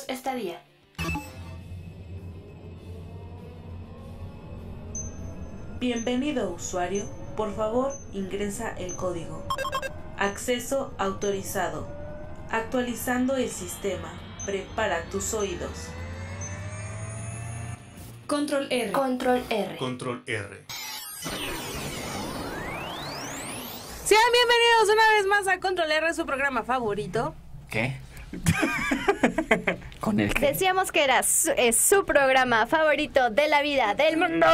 minutos estadía. Bienvenido usuario, por favor ingresa el código. Acceso autorizado. Actualizando el sistema. Prepara tus oídos. Control R. Control R. Control R. Sean bienvenidos una vez más a Control R, su programa favorito. ¿Qué? Con el que. Decíamos que era su, es su programa favorito de la vida del mundo.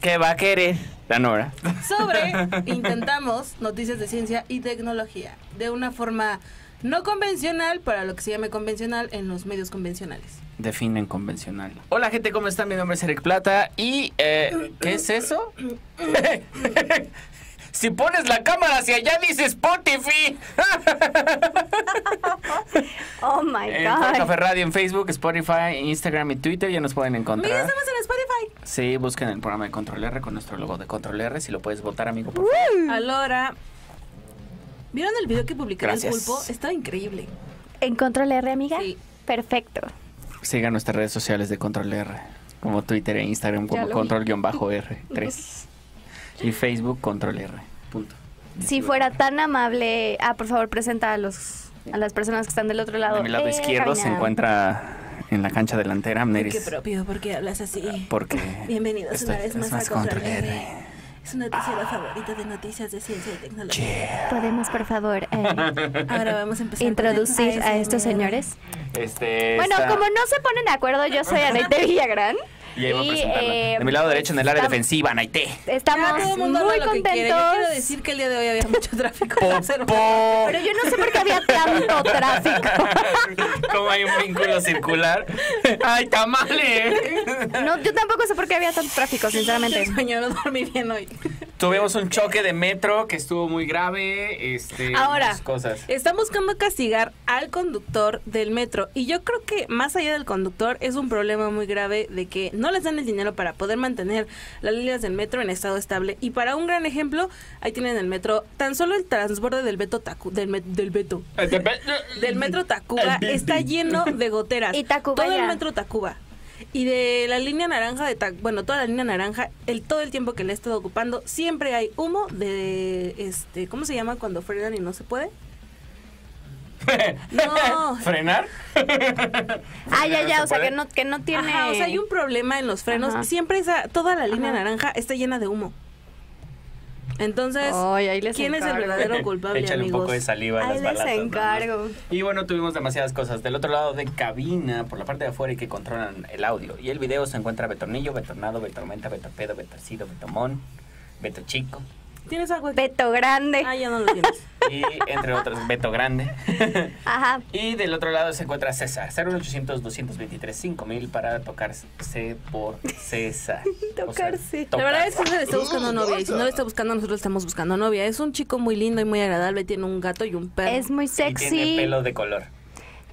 ¿Qué va a querer? La Nora. Sobre intentamos noticias de ciencia y tecnología de una forma no convencional para lo que se llame convencional en los medios convencionales. Definen convencional. Hola gente, ¿cómo están? Mi nombre es Eric Plata y... eh, ¿Qué es eso? si pones la cámara hacia allá dice Spotify. Oh my En god. Café Radio, en Facebook, Spotify, Instagram y Twitter ya nos pueden Mira, encontrar. estamos en Spotify. Sí, busquen el programa de Control R con nuestro logo de Control R. Si lo puedes votar, amigo, por favor. Alora. ¿Vieron el video que del Gracias. pulpo? Estaba increíble. ¿En Control R, amiga? Sí. Perfecto. Sigan nuestras redes sociales de Control R, como Twitter e Instagram como lo Control-R3. Y Facebook Control R. Punto. Si fuera tan amable, ah, por favor, presenta a los a las personas que están del otro lado. A mi lado Eh, izquierdo se encuentra en la cancha delantera Qué Amneris. propio, porque hablas así. Porque Bienvenidos estoy- una vez más, es a Control R. R. Es su noticiero favorito de noticias de ciencia y tecnología. Podemos, por favor, eh, Ahora vamos a empezar. introducir a estos señores. Este Bueno, como no se ponen de acuerdo, yo soy Anaite Villagrán. Y ahí voy a presentarla. eh, de mi lado derecho en el área estamos- defensiva, Naité. Estamos Ya todo el mundo muy. Yo contentos. quiero decir que el día de hoy había mucho tráfico. selva. Popó. Pero yo no sé por qué había tanto tráfico. Como hay un vínculo circular. ¡Ay, tamales! No, yo tampoco sé por qué había tanto tráfico, sinceramente. Sueño, no dormí bien hoy. Tuvimos un choque de metro que estuvo muy grave. Este, Ahora, muchas cosas. están buscando castigar al conductor del metro. Y yo creo que más allá del conductor es un problema muy grave de que no les dan el dinero para poder mantener las líneas del metro en estado estable. Y para un gran ejemplo, ahí tienen el metro, tan solo el transborde del Beto Tacu, del, met- del Beto, del metro Tacuba está lleno de goteras. Y Tacuba Todo el metro Tacuba. Y de la línea naranja de Tac- bueno, toda la línea naranja, el todo el tiempo que le he estado ocupando, siempre hay humo de este, ¿cómo se llama cuando frenan y no se puede? No. ¿Frenar? Ah, ya, ya, ¿Se o sea, que no, que no tiene... Ajá, o sea, hay un problema en los frenos. Ajá. Siempre esa, toda la línea Ajá. naranja está llena de humo. Entonces, Ay, ahí les ¿quién es el verdadero culpable, Échale un poco de saliva a Ahí las les balatas. encargo. Y bueno, tuvimos demasiadas cosas. Del otro lado de cabina, por la parte de afuera y que controlan el audio. Y el video se encuentra Betornillo, Betornado, Betormenta, Betorpedo, Betorcido, Betomón, Beto Chico. ¿Tienes algo aquí? Beto grande. Ah, ya no lo tienes. Y entre otros, Beto Grande. Ajá. Y del otro lado se encuentra César. 01800 223 5000 para tocarse por César. O sea, Tocarse. La verdad es que le está buscando novia. Y si no le está buscando, nosotros estamos buscando novia. Es un chico muy lindo y muy agradable. Tiene un gato y un perro. Es muy Y tiene sexy. pelo de color.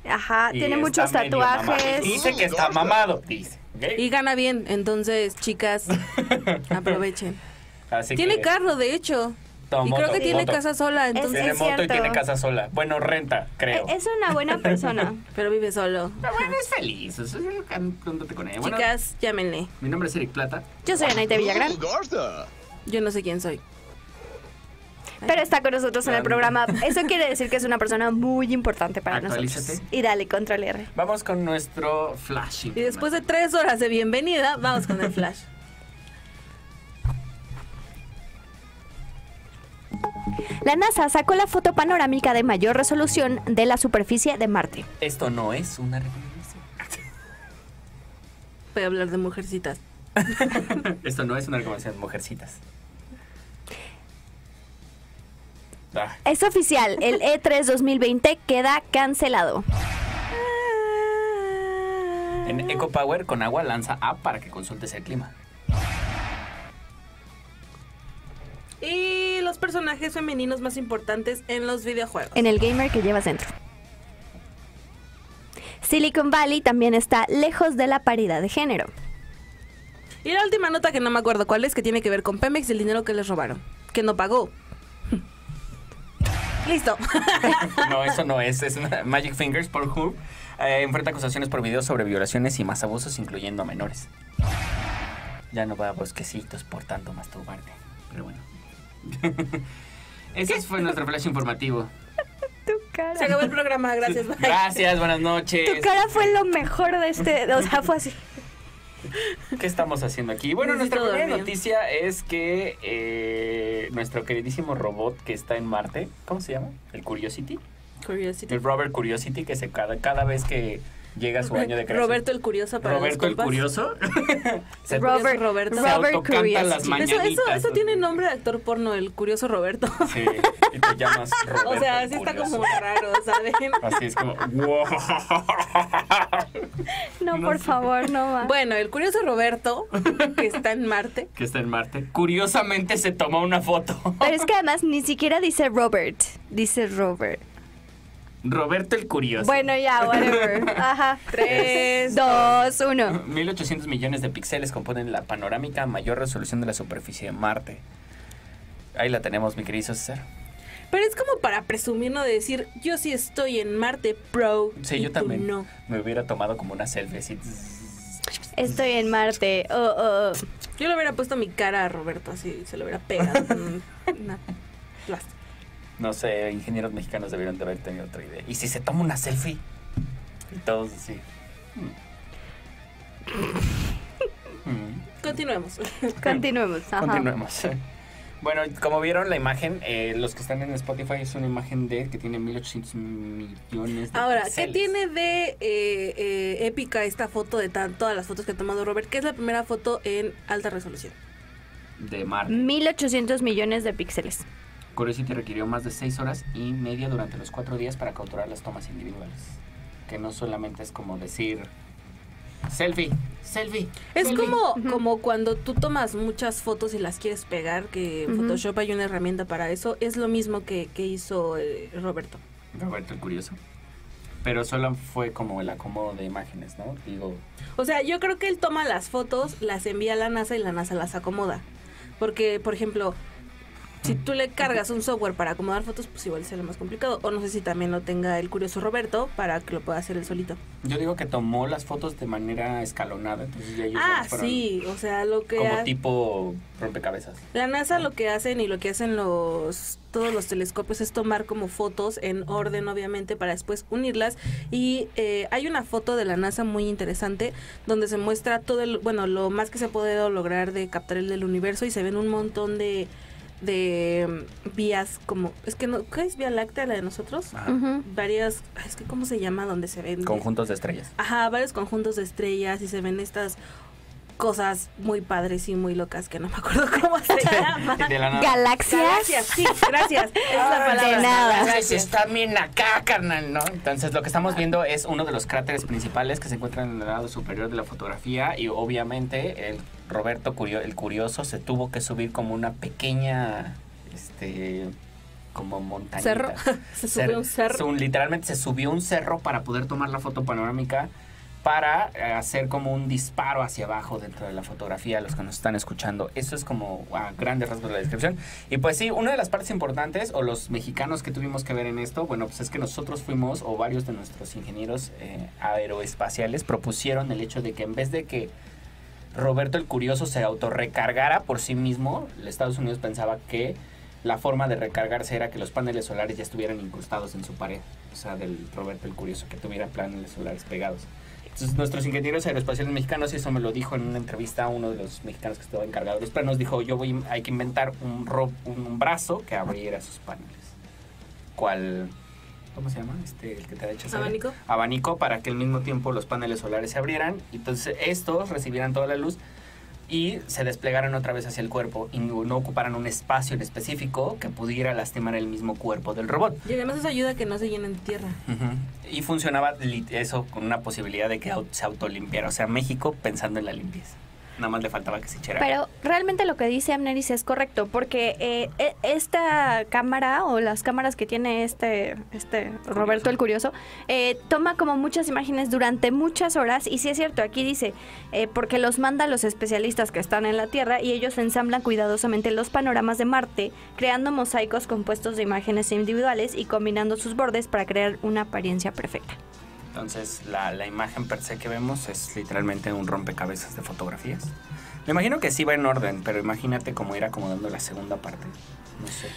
Ajá, Y tiene muchos tatuajes. Dice que está mamado. Dice. Y gana bien. Entonces, chicas, aprovechen. Así Tiene que carro, de hecho. toma y creo que tiene moto. casa sola. Entonces, Tiene Es moto y tiene casa sola. Bueno, renta, creo. Es una buena persona. pero vive solo. Pero bueno, es feliz. Eso es cantándote con ella. Bueno, Chicas, llámenle. mi nombre es Eric Plata. Yo soy Anaite Villagrán, Yo no sé quién soy. pero está con nosotros en el programa. Eso quiere decir que es una persona muy importante para nosotros. Y dale, control R. Vamos con nuestro flash. Y después de tres horas de bienvenida, vamos con el flash. La NASA sacó la foto panorámica de mayor resolución de la superficie de Marte. Esto no es una recomendación. Voy a hablar de mujercitas. Esto no es una recomendación, mujercitas. Ah, Es oficial, el E E3 2020 queda cancelado. En EcoPower con agua lanza app para que consultes el clima. Y los personajes femeninos más importantes en los videojuegos. En el gamer que llevas dentro. Silicon Valley también está lejos de la paridad de género. Y la última nota que no me acuerdo cuál es, que tiene que ver con Pemex y el dinero que les robaron. Que no pagó. Listo. No, eso no es. Es Magic Fingers por Who. Eh, enfrenta acusaciones por videos sobre violaciones y más abusos, incluyendo a menores. Ya no va a bosquecitos por tanto masturbarte. Pero bueno. Ese fue nuestro flash informativo. Tu cara. Se acabó el programa, gracias. bye. Gracias, buenas noches. Tu cara fue lo mejor de este. O sea, fue así. ¿Qué estamos haciendo aquí? Bueno, Necesito nuestra primera dormir. noticia es que eh, nuestro queridísimo robot que está en Marte, ¿cómo se llama? El Curiosity. Curiosity. El Robert Curiosity, que se cada, cada vez que llega su año de creación. Roberto el Curioso para Roberto los el. Curioso. se, Robert, Roberto. se Robert autocanta las Eso, mañanitas. eso, eso tiene nombre de actor porno, el Curioso Roberto. Sí, y te llamas Roberto o sea, el sí está Curioso. como raro, ¿saben? Así es como, wow. No, No por sé. favor, no va. Bueno, el Curioso Roberto, que está en Marte. que está en Marte. Curiosamente se tomó una foto. Pero es que además ni siquiera dice Robert. Dice Robert. Roberto el Curioso. Bueno, ya, whatever. Ajá. Tres, Dos, uno. 1800 millones de píxeles componen la panorámica a mayor resolución de la superficie de Marte. Ahí la tenemos, mi querido César. Pero es como para presumir, ¿no? De decir, yo sí estoy en Marte, pro. Sí, y yo tú también. No. Me hubiera tomado como una selfie así. Estoy en Marte. Oh, oh, oh. Yo le hubiera puesto mi cara a Roberto así, se lo hubiera pegado una plástica. No sé, ingenieros mexicanos debieron de haber tenido otra idea. ¿Y si se toma una selfie? Y todos así. Mm. Mm. Continuemos. Continuemos. Ajá. Continuemos. Bueno, como vieron la imagen, eh, los que están en Spotify es una imagen de que tiene 1800 millones de Ahora, ¿qué tiene de eh, eh, épica esta foto de tan, todas las fotos que ha tomado Robert? Que es la primera foto en alta resolución. de Marte. 1800 millones de píxeles. Curiosity requirió más de 6 horas y media durante los 4 días para capturar las tomas individuales. Que no solamente es como decir selfie, selfie. Es selfie". como, Ujú. como cuando tú tomas muchas fotos y las quieres pegar, que en Ujú. Photoshop hay una herramienta para eso. Es lo mismo que, que hizo eh, Roberto. Roberto el Curioso. Pero solo fue como el acomodo de imágenes, ¿no? Digo, O sea, yo creo que él toma las fotos, las envía a la NASA y la NASA las acomoda. Porque, por ejemplo, si tú le cargas un software para acomodar fotos, pues igual será más complicado. O no sé si también lo tenga el curioso Roberto para que lo pueda hacer él solito. yo digo que tomó las fotos de manera escalonada, entonces ya ellos Ah, sí, o sea, lo que... como ha- tipo rompecabezas. La NASA lo que hacen y lo que hacen los todos los telescopios es tomar como fotos en orden obviamente para después unirlas y eh, hay una foto de la NASA muy interesante donde se muestra todo el bueno lo más que se ha podido lograr de captar el del universo y se ven un montón de de mm, vías como es que no ¿qué es Vía Láctea la de nosotros? Ajá. Ujú. Varias es que cómo se llama donde se ven Conjuntos de estrellas. Ajá, varios conjuntos de estrellas y se ven estas cosas muy padres y muy locas que no me acuerdo cómo se llama. De la nada. Galaxias. Galaxias, sí, gracias. Es la palabra. de nada. Entonces está bien acá, carnal, ¿no? Entonces lo que estamos viendo es uno de los cráteres principales que se encuentran en el lado superior de la fotografía y obviamente el Roberto Curio, el curioso se tuvo que subir como una pequeña, este, como montañita. Cerro. Se subió un cerro. Literalmente se subió un cerro para poder tomar la foto panorámica para eh, hacer como un disparo hacia abajo dentro de la fotografía, los que nos están escuchando. Eso es como a grandes rasgos de la descripción. Y pues sí, una de las partes importantes, o los mexicanos que tuvimos que ver en esto, bueno, pues es que nosotros fuimos, o varios de nuestros ingenieros eh, aeroespaciales propusieron el hecho de que en vez de que Roberto el Curioso se autorrecargara por sí mismo, Estados Unidos pensaba que la forma de recargarse era que los paneles solares ya estuvieran incrustados en su pared. O sea, del Roberto el Curioso, que tuviera paneles solares pegados. Entonces, nuestros ingenieros aeroespaciales mexicanos, y eso me lo dijo en una entrevista uno de los mexicanos que estaba encargado de los planos, dijo, yo voy, hay que inventar un, ro- un, brazo que abriera esos paneles. ¿Cuál? ¿Cómo se llama? Este, el que te ha hecho saber? Abanico. abanico para que al mismo tiempo los paneles solares se abrieran y entonces estos recibieran toda la luz y se desplegaran otra vez hacia el cuerpo y no, ocuparan un espacio en específico que pudiera lastimar el mismo cuerpo del robot. Y además eso ayuda a que no se llenen de tierra. Y funcionaba eso con una posibilidad de que se autolimpiara. O sea, México pensando en la limpieza. Nada más le faltaba que se echara. Pero realmente lo que dice Amneris es correcto, porque eh, e- esta cámara o las cámaras que tiene este, este Roberto el Curioso, eh, toma como muchas imágenes durante muchas horas y sí es cierto, aquí dice, eh, porque los manda los especialistas que están en la Tierra y ellos ensamblan cuidadosamente los panoramas de Marte, creando mosaicos compuestos de imágenes individuales y combinando sus bordes para crear una apariencia perfecta. Entonces, la, la imagen per se que vemos es literalmente un rompecabezas de fotografías. Me imagino que sí va en orden, pero imagínate cómo ir acomodando la segunda parte. No sé.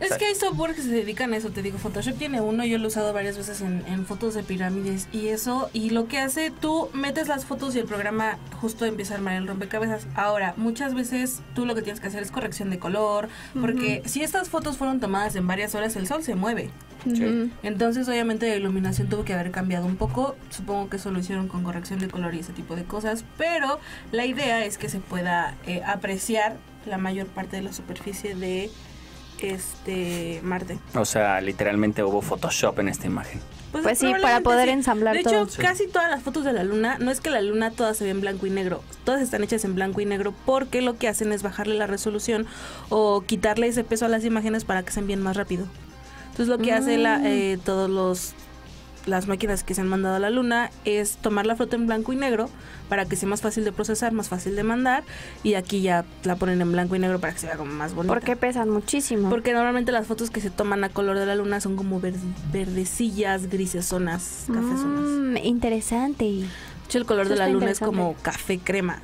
Es que hay software que se dedican a eso, te digo, Photoshop tiene uno, yo lo he usado varias veces en, en, fotos de pirámides y eso, y lo que hace, tú metes las fotos y el programa justo empieza a armar el rompecabezas. Ahora, muchas veces tú lo que tienes que hacer es corrección de color, porque si estas fotos fueron tomadas en varias horas, el sol se mueve. Sí. Entonces, obviamente, la iluminación tuvo que haber cambiado un poco. Supongo que eso lo hicieron con corrección de color y ese tipo de cosas. Pero la idea es que se pueda eh, apreciar la mayor parte de la superficie de este Marte. O sea, literalmente hubo Photoshop en esta imagen. Pues sí, para poder ensamblar De hecho, todo. casi todas las fotos de la luna, no es que la luna todas se ve en blanco y negro, todas están hechas en blanco y negro porque lo que hacen es bajarle la resolución o quitarle ese peso a las imágenes para que se envíen más rápido. Entonces lo que hace la, eh, todos los las máquinas que se han mandado a la luna es tomar la foto en blanco y negro para que sea más fácil de procesar, más fácil de mandar y aquí ya la ponen en blanco y negro para que se vea como más bonita. Porque pesan muchísimo. Porque normalmente las fotos que se toman a color de la luna son como ver- verdecillas, grisesonas, cafezonas. Mm, interesante. De hecho, el color Eso de la luna es como café crema.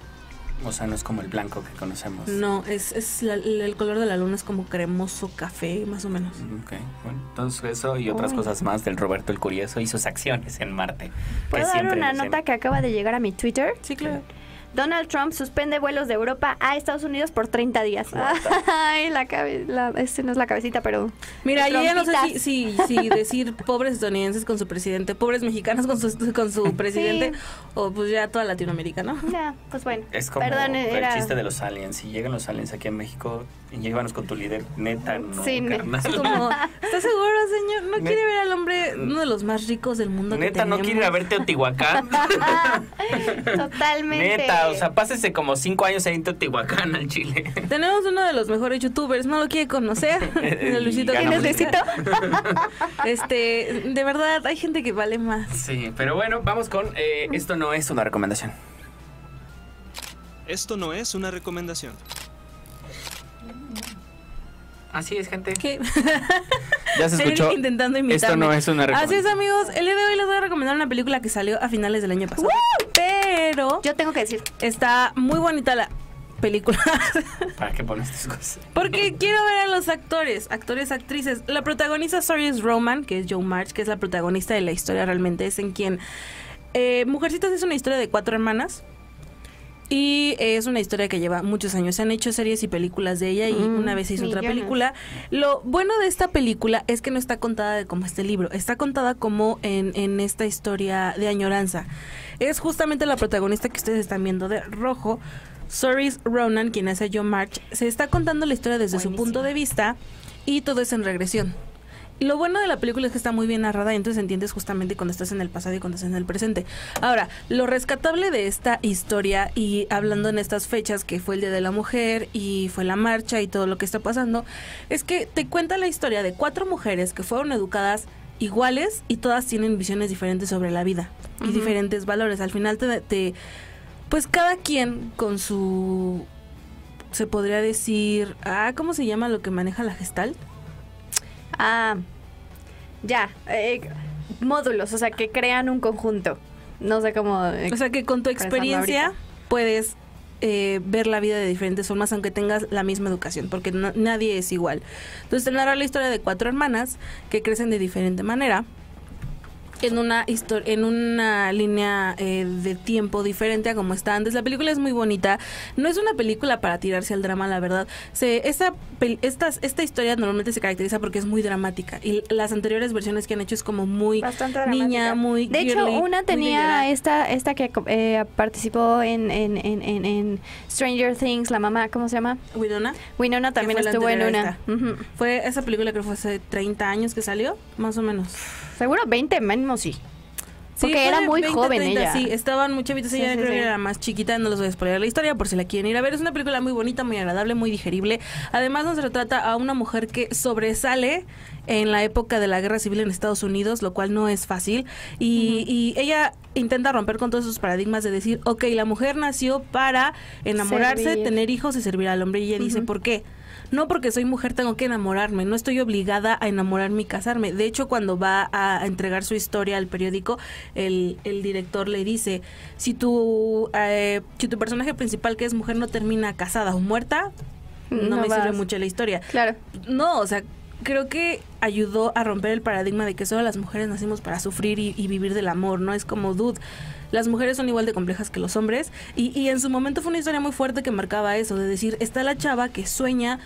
O sea, no es como el blanco que conocemos. No, es, es la- el color de la luna es como cremoso café, más o menos. Ok, bueno, entonces eso y otras Uy. cosas más del Roberto el Curioso y sus acciones en Marte. que ¿Puedo dar una nota que acaba de llegar a mi Twitter? Sí, claro. Donald Trump suspende vuelos de Europa a Estados Unidos por 30 días. Ay, la cabeza, este no es la cabecita, pero... Mira, yo ya no sé si, si, si decir pobres estadounidenses con su presidente, pobres mexicanos con su, con su presidente, o pues ya toda Latinoamérica, ¿no? Ya, pues bueno. Es como Perdón, el era... chiste de los aliens. Si llegan los aliens aquí en México, llévanos con tu líder. Neta, no, Sí, carnal. Es como, ¿está seguro, señor? ¿No quiere ver al hombre, uno de los más ricos del mundo? que Neta, ¿no quiere ir a ver Teotihuacán? Totalmente. Neta, o sea, pásese como cinco años ahí en Teotihuacán al Chile. Tenemos uno de los mejores youtubers, ¿no lo quiere conocer? De Luisito Y ¿Quién. Luisito? Este, de verdad, hay gente que vale más. Sí, pero bueno, vamos con eh, esto no es una recomendación. Esto no es una recomendación. Así es, gente. ¿Qué? Ya se escuchó. intentando imitarme. Esto no es una Así recomendación. es, amigos. El día de hoy les voy a recomendar una película que salió a finales del año pasado. Pero Yo tengo que decir. está muy bonita la película. ¿Para qué pones estas cosas? Porque quiero ver a los actores, actores, actrices. La protagonista Saoirse Roman, que es Joe March, que es la protagonista de la historia realmente, es en quien... Eh, Mujercitas es una historia de cuatro hermanas. Y es una historia que lleva muchos años. Se han hecho series y películas de ella y Mm, una vez se hizo otra película. Lo bueno de esta película es que no está contada de como este libro. Está contada como en, en esta historia de añoranza. Es justamente la protagonista que ustedes están viendo de rojo. Saoirse Ronan, quien hace a John March, se está contando la historia desde su punto de vista y todo es en regresión. Lo bueno de la película es que está muy bien narrada y entonces entiendes justamente cuando estás en el pasado y cuando estás en el presente. Ahora, lo rescatable de esta historia y hablando en estas fechas que fue el Día de la Mujer y fue la marcha y todo lo que está pasando, es que te cuenta la historia de cuatro mujeres que fueron educadas iguales y todas tienen visiones diferentes sobre la vida y diferentes valores. Al final te, te pues cada quien con su se podría decir, ah, ¿cómo se llama lo que maneja la gestal? Ah, ya. eh, módulos, o sea, que crean un conjunto. No sé cómo. eh, O sea que con tu experiencia puedes eh, ver la vida de diferentes formas aunque tengas la misma educación, porque no- nadie es igual. Entonces te narra la historia de cuatro hermanas que crecen de diferente manera. En una historia, en una línea eh, de tiempo diferente a como está antes. La película es muy bonita. No es una película para tirarse al drama, la verdad. Se, esta, pel- estas- esta historia normalmente se caracteriza porque es muy dramática. Y las anteriores versiones que han hecho es como muy Bastante niña, dramática. muy De hecho, una tenía esta esta que eh, participó en, en, en, en, en Stranger Things, la mamá, ¿cómo se llama? Winona. Winona también estuvo en una. Fue esa película creo que fue hace 30 años que salió, más o menos. Seguro 20 mínimo sí. Porque era muy 20, joven 30, ella. Sí, estaban muy chavitas, Sí, ella sí, creo sí. que era más chiquita, no les voy a spoiler la historia por si la quieren ir a ver. Es una película muy bonita, muy agradable, muy digerible. Además nos retrata a una mujer que sobresale en la época de la guerra civil en Estados Unidos, lo cual no es fácil. Y, y ella intenta romper con todos esos paradigmas de decir, ok, la mujer nació para enamorarse, Servir. tener hijos y servir al hombre. Y ella dice, ¿por qué? No porque soy mujer tengo que enamorarme, no estoy obligada a enamorarme y casarme. De hecho, cuando va a entregar su historia al periódico, el, el director le dice, si tu, eh, si tu personaje principal que es mujer no termina casada o muerta, no, No me vas. sirve mucho la historia. Claro. No, o sea, creo que ayudó a romper el paradigma de que solo las mujeres nacimos para sufrir y, y vivir del amor, ¿no? Es como, dude, las mujeres son igual de complejas que los hombres. Y, y en su momento fue una historia muy fuerte que marcaba eso, de decir, está la chava que sueña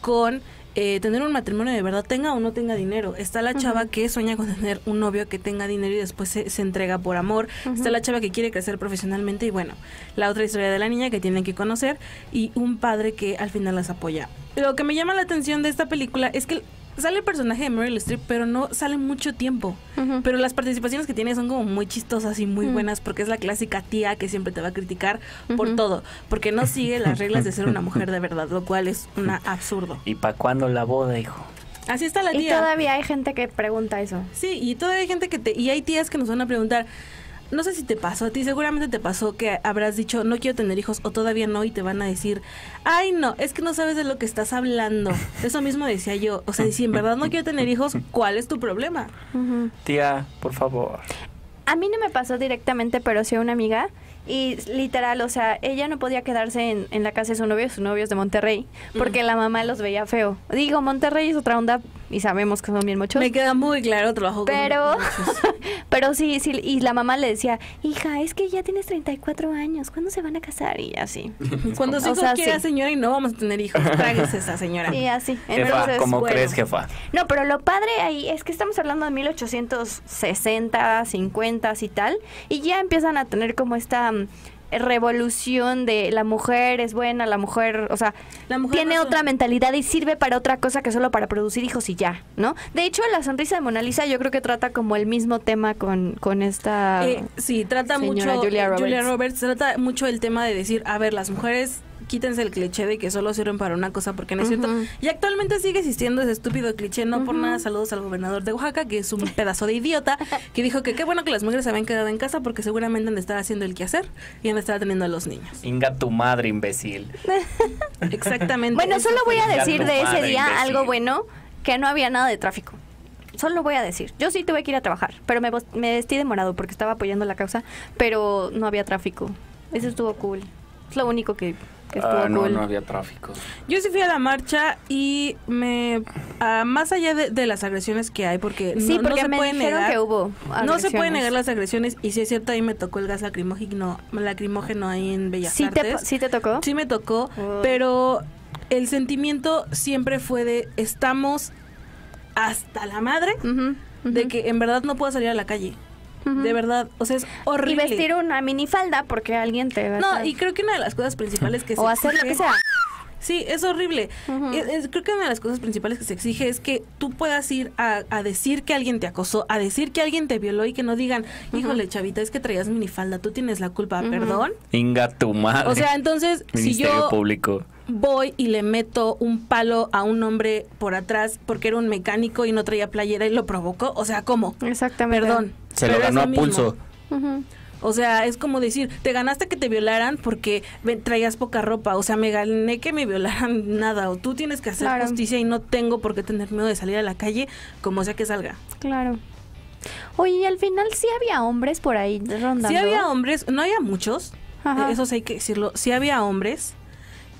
con... eh, tener un matrimonio de verdad, tenga o no tenga dinero. Está la chava que sueña con tener un novio que tenga dinero y después se, se entrega por amor. Está la chava que quiere crecer profesionalmente y bueno, la otra historia de la niña que tienen que conocer y un padre que al final las apoya. Lo que me llama la atención de esta película es que sale el personaje de Meryl Streep, pero no sale mucho tiempo. Pero las participaciones que tiene son como muy chistosas y muy buenas porque es la clásica tía que siempre te va a criticar por todo, porque no sigue las reglas de ser una mujer de verdad, lo cual es un absurdo. ¿Y para cuándo la boda, hijo? Así está la Y tía. todavía hay gente que pregunta eso. Sí, y todavía hay gente que te... Y hay tías que nos van a preguntar, no sé si te pasó a ti, seguramente te pasó que habrás dicho, no quiero tener hijos o todavía no, y te van a decir, ay no, es que no sabes de lo que estás hablando. Eso mismo decía yo, o sea, si en verdad no quiero tener hijos, ¿cuál es tu problema? Tía, por favor. A mí no me pasó directamente, pero sí a una amiga. Y literal, o sea, ella no podía quedarse en, en la casa de su novio, su novio es de Monterrey, porque la mamá los veía feo. Digo, Monterrey es otra onda y sabemos que son bien muchos. Me queda muy claro, trabajo Pero, pero sí, sí, y la mamá le decía, hija, es que ya tienes 34 años, ¿cuándo se van a casar? Y así. Cuando su O sea, quiera, sí. señora, y no vamos a tener hijos, tráguese esa señora. Y así. Jefa, Entonces, ¿cómo bueno. crees, jefa? No, pero lo padre ahí es que estamos hablando de 1860, 50 y tal, y ya empiezan a tener como esta mm, revolución de la mujer es buena, la mujer, o sea, La mujer tiene no- otra mentalidad y sirve para otra cosa que solo para producir hijos y ya, ¿no? De hecho, la sonrisa de Mona Lisa yo creo que trata como el mismo tema con, con esta... Eh, sí, trata Señora mucho. Julia eh, Roberts. Roberts trata mucho el tema de decir, a ver, las mujeres quítense el cliché de que solo sirven para una cosa porque no es cierto. Y actualmente sigue existiendo ese estúpido cliché, no por nada saludos al gobernador de Oaxaca, que es un pedazo de idiota, que dijo que qué bueno que las mujeres se habían quedado en casa porque seguramente han de estar haciendo el quehacer y han de estar atendiendo a los niños. Inga tu madre, imbécil. Exactamente. Bueno, solo voy a decir de ese día imbécil. algo bueno, que no había nada de tráfico. Solo voy a decir, yo sí tuve que ir a trabajar, pero me, me vestí de morado porque estaba apoyando la causa, pero no había tráfico. Eso estuvo cool. Es lo único que, que estuvo Ah, no, cool. no había tráfico. Yo sí fui a la marcha y me... ah, más allá de, de las agresiones que hay, porque no- Sí, no, porque se me puede dijeron negar... que hubo No se pueden negar las agresiones y si es cierto ahí me tocó el gas lacrimógeno, lacrimógeno ahí en Bellas ¿Sí te, Artes. ¿Sí te tocó? Sí me tocó, pero el sentimiento siempre fue de estamos hasta la madre de que en verdad no puedo salir a la calle. De verdad, o sea, es Y horrible. vestir una minifalda porque alguien te va No, y creo que una de las cosas principales que se O hacer lo que exige- sea. Sí, es horrible. Ujú. Es- es- creo que una de las cosas principales que se exige es que tú puedas ir a, a decir que alguien te acosó, a decir que alguien te violó y que no digan, híjole, chavita, es que traías minifalda, tú tienes la culpa, perdón. Inga tu madre. O sea, entonces, si yo Público. voy y le meto un palo a un hombre por atrás porque era un mecánico y no traía playera y lo provocó, o sea, ¿cómo? Exactamente. Perdón. Se lo pero ganó a pulso. O sea, es como decir, te ganaste que te violaran porque traías poca ropa. O sea, me gané que me violaran nada. O tú tienes que hacer Claro. justicia y no tengo por qué tener miedo de salir a la calle como sea que salga. Claro. Oye, y al final sí había hombres por ahí rondando. Sí había hombres, no había muchos, Ajá. eso sí hay que decirlo. Sí había hombres.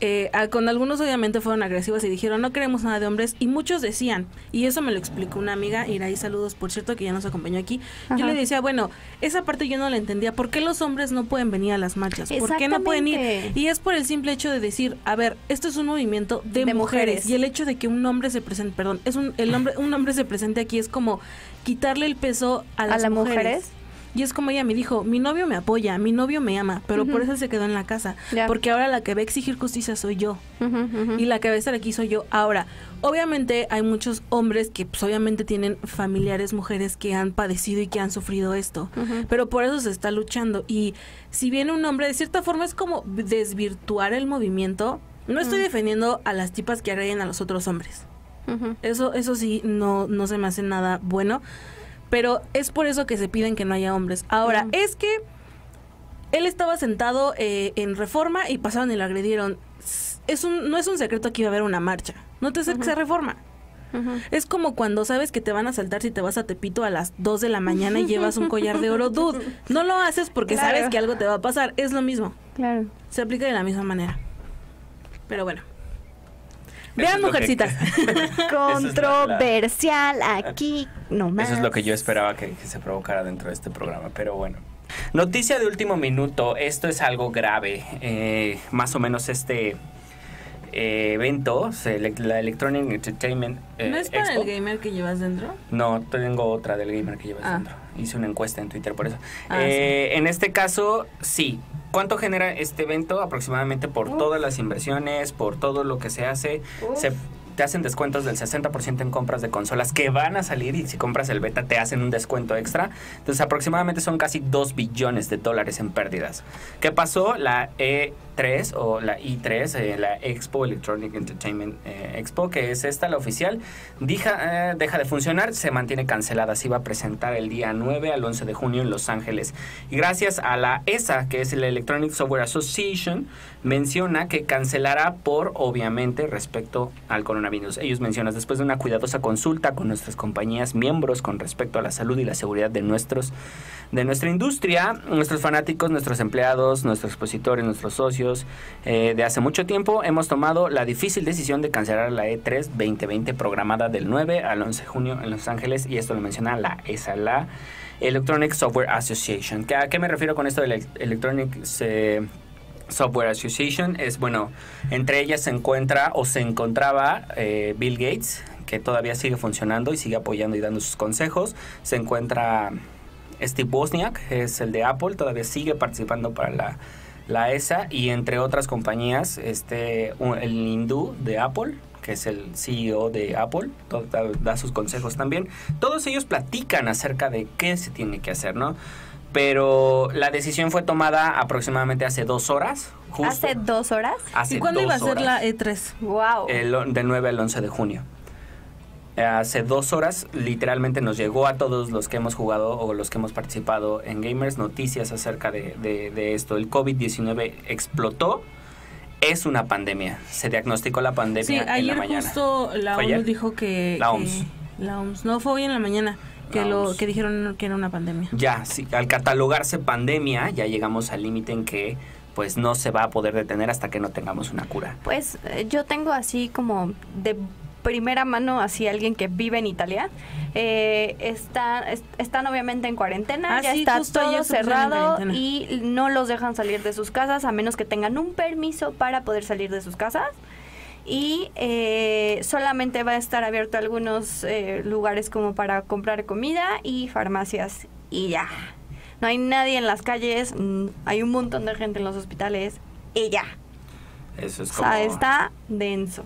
Eh, con algunos obviamente fueron agresivos y dijeron no queremos nada de hombres y muchos decían y eso me lo explicó una amiga Iraí saludos por cierto que ya nos acompañó aquí yo le decía bueno esa parte yo no la entendía ¿por qué los hombres no pueden venir a las marchas? ¿por qué no pueden ir? Y es por el simple hecho de decir a ver esto es un movimiento de, De mujeres. mujeres. y el hecho de que un hombre se presente perdón es un el hombre un hombre se presente aquí es como quitarle el peso a las mujeres? Y es como ella me dijo, mi novio me apoya, mi novio me ama, pero por eso se quedó en la casa. Porque ahora la que va a exigir justicia soy yo. Y la que va a estar aquí soy yo. Ahora, obviamente hay muchos hombres que pues obviamente tienen familiares, mujeres que han padecido y que han sufrido esto. Pero por eso se está luchando. Y si viene un hombre, de cierta forma es como desvirtuar el movimiento. No estoy defendiendo a las tipas que agreden a los otros hombres. Eso, eso sí, no, no se me hace nada bueno. Pero es por eso que se piden que no haya hombres. Ahora, Mm. es que él estaba sentado eh, en reforma y pasaron y lo agredieron. Es un, no es un secreto que iba a haber una marcha. No te sé que se reforma. Es como cuando sabes que te van a saltar si te vas a Tepito a las 2 de la mañana y llevas un collar de oro. Dude, no lo haces porque sabes que algo te va a pasar. Es lo mismo. Claro. Se aplica de la misma manera. Pero bueno. Vean, mujercitas. Controversial aquí nomás. Eso es lo que yo esperaba que, se provocara dentro de este programa, pero bueno. Noticia de último minuto, esto es algo grave. Eh, más o menos este eh, evento, la Electronic Entertainment. Eh, ¿No es para el gamer que llevas dentro? No, tengo otra del gamer que llevas ah. dentro. Hice una encuesta en Twitter por eso. Ah, en este caso, sí, ¿Cuánto genera este evento? Aproximadamente por todas las inversiones, por todo lo que se hace. Se te hacen descuentos del 60% en compras de consolas que van a salir y si compras el beta te hacen un descuento extra. Entonces aproximadamente son casi 2 billones de dólares en pérdidas. ¿Qué pasó? La E 3 o la I3, eh, la Expo Electronic Entertainment eh, Expo, que es esta, la oficial, deja, eh, deja de funcionar, se mantiene cancelada. Se iba a presentar el día 9 al 11 de junio en Los Ángeles. Y gracias a la ESA, que es la Electronic Software Association, menciona que cancelará por, obviamente, respecto al coronavirus. Ellos mencionan, después de una cuidadosa consulta con nuestras compañías miembros con respecto a la salud y la seguridad de nuestros de nuestra industria, nuestros fanáticos, nuestros empleados, nuestros expositores, nuestros socios. Eh, de hace mucho tiempo hemos tomado la difícil decisión de cancelar la E3 2020 programada del 9 al 11 de junio en Los Ángeles y esto lo menciona la ESA, la Electronic Software Association. ¿A qué me refiero con esto de Electronic eh, Software Association? Es bueno, entre ellas se encuentra o se encontraba eh, Bill Gates, que todavía sigue funcionando y sigue apoyando y dando sus consejos. Se encuentra Steve Wozniak, es el de Apple, todavía sigue participando para la, ESA y entre otras compañías, este, el hindú de Apple, que es el CEO de Apple, da, sus consejos también. Todos ellos platican acerca de qué se tiene que hacer, ¿no? Pero la decisión fue tomada aproximadamente hace dos horas. ¿Hace dos horas? ¿Y cuándo iba a ser la E3? ¡Wow! El, del 9 al 11 de junio hace dos horas literalmente nos llegó a todos los que hemos jugado o los que hemos participado en Gamers noticias acerca de, esto. El COVID-19 explotó. Es una pandemia. Se diagnosticó la pandemia en la mañana. justo la OMS dijo que... La OMS. la OMS. No, fue hoy en la mañana que lo que dijeron que era una pandemia. Ya, sí, al catalogarse pandemia ya llegamos al límite en que pues no se va a poder detener hasta que no tengamos una cura. Pues eh, yo tengo así como de primera mano así alguien que vive en Italia. Eh, está, están obviamente en cuarentena, ah, ya está todo cerrado y no los dejan salir de sus casas a menos que tengan un permiso para poder salir de sus casas. Y eh, solamente va a estar abierto algunos eh, lugares como para comprar comida y farmacias y ya. No hay nadie en las calles, mm, hay un montón de gente en los hospitales y ya. Eso es como... O sea, está denso.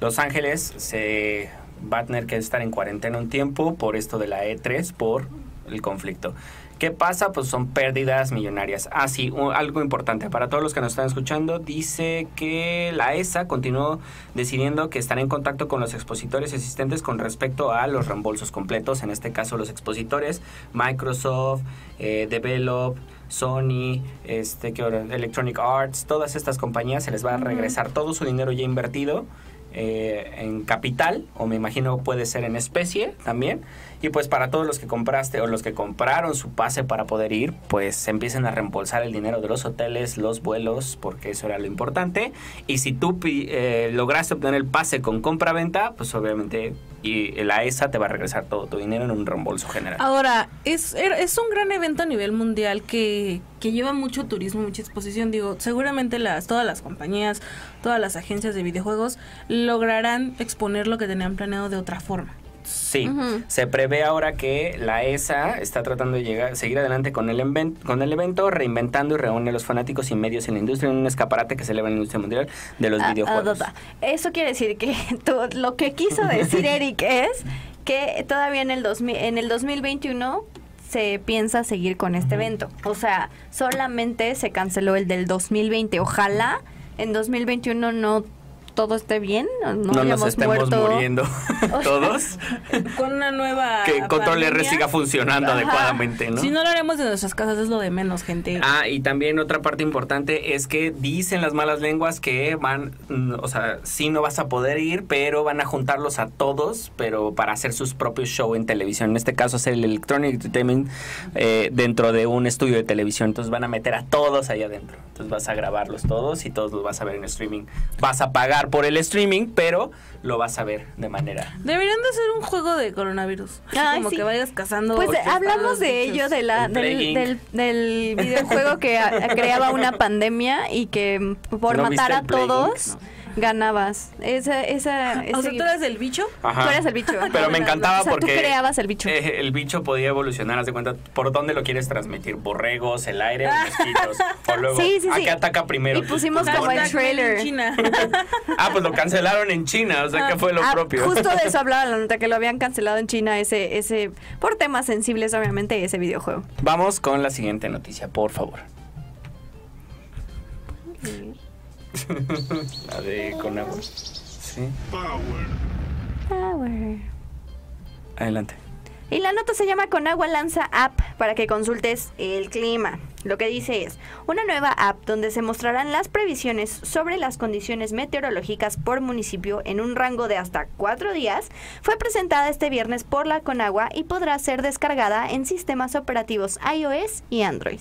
Los Ángeles se va a tener que estar en cuarentena un tiempo por esto de la E3, por el conflicto. ¿Qué pasa? Pues son pérdidas millonarias. Ah, sí, algo importante para todos los que nos están escuchando, dice que la ESA continuó decidiendo que estará en contacto con los expositores existentes con respecto a los reembolsos completos, en este caso los expositores, Microsoft, eh, Develop, Sony, este, ¿qué Electronic Arts, todas estas compañías se les va a regresar todo su dinero ya invertido eh, en capital o me imagino puede ser en especie también y pues para todos los que compraste o los que compraron su pase para poder ir pues empiecen a reembolsar el dinero de los hoteles los vuelos porque eso era lo importante y si tú eh, lograste obtener el pase con compra-venta pues obviamente y la ESA te va a regresar todo tu dinero en un reembolso general. Ahora, es, er, es un gran evento a nivel mundial que, que lleva mucho turismo, mucha exposición. Digo, seguramente las, todas las compañías, todas las agencias de videojuegos lograrán exponer lo que tenían planeado de otra forma. Sí, se prevé ahora que la ESA está tratando de llegar, seguir adelante con el, con el evento, reinventando y reúne a los fanáticos y medios en la industria en un escaparate que se eleva en la industria mundial de los ah, ah, videojuegos. Eso quiere decir que lo que quiso decir Eric es que todavía en el, en el 2021 se piensa seguir con este evento. O sea, solamente se canceló el del 2020. Ojalá en 2021 no todo esté bien, no, no nos estemos muerto. muriendo todos. Con una nueva. que Control R siga funcionando Ajá. adecuadamente, ¿no? Si no lo haremos en nuestras casas, es lo de menos, gente. Ah, y también otra parte importante es que dicen las malas lenguas que van, o sea, sí no vas a poder ir, pero van a juntarlos a todos, pero para hacer sus propios show en televisión. En este caso es el Electronic Entertainment eh, dentro de un estudio de televisión. Entonces van a meter a todos ahí adentro. Entonces vas a grabarlos todos y todos los vas a ver en streaming. Vas a pagar por el streaming, pero lo vas a ver de manera. Deberían de hacer un juego de coronavirus. Ay, como sí. que vayas cazando. Pues hablamos de ello, de la, El del, del, del videojuego que a- creaba una pandemia y que mm, por ¿No matar a todos? Ganabas. Esa, esa, O sea, tú eres el bicho. Ajá. Tú eres el bicho. Pero me encantaba O sea, tú porque creabas el bicho. eh, el bicho podía evolucionar, haz de cuenta, por dónde lo quieres transmitir, borregos, el aire, o mosquitos, o luego Sí, sí, a sí. qué ataca primero. Y pusimos como el trailer. en China. Ah, pues lo cancelaron en China, o sea que fue lo Ah, propio. Justo de eso hablaba la nota, que lo habían cancelado en China, ese, ese, por temas sensibles, obviamente, ese videojuego. Vamos con la siguiente noticia, por favor. La de con agua. Sí, Power. adelante. Y la nota se llama Conagua lanza app para que consultes el clima. Lo que dice es, una nueva app donde se mostrarán las previsiones sobre las condiciones meteorológicas por municipio en un rango de hasta cuatro días, fue presentada este viernes por la Conagua y podrá ser descargada en sistemas operativos iOS y Android.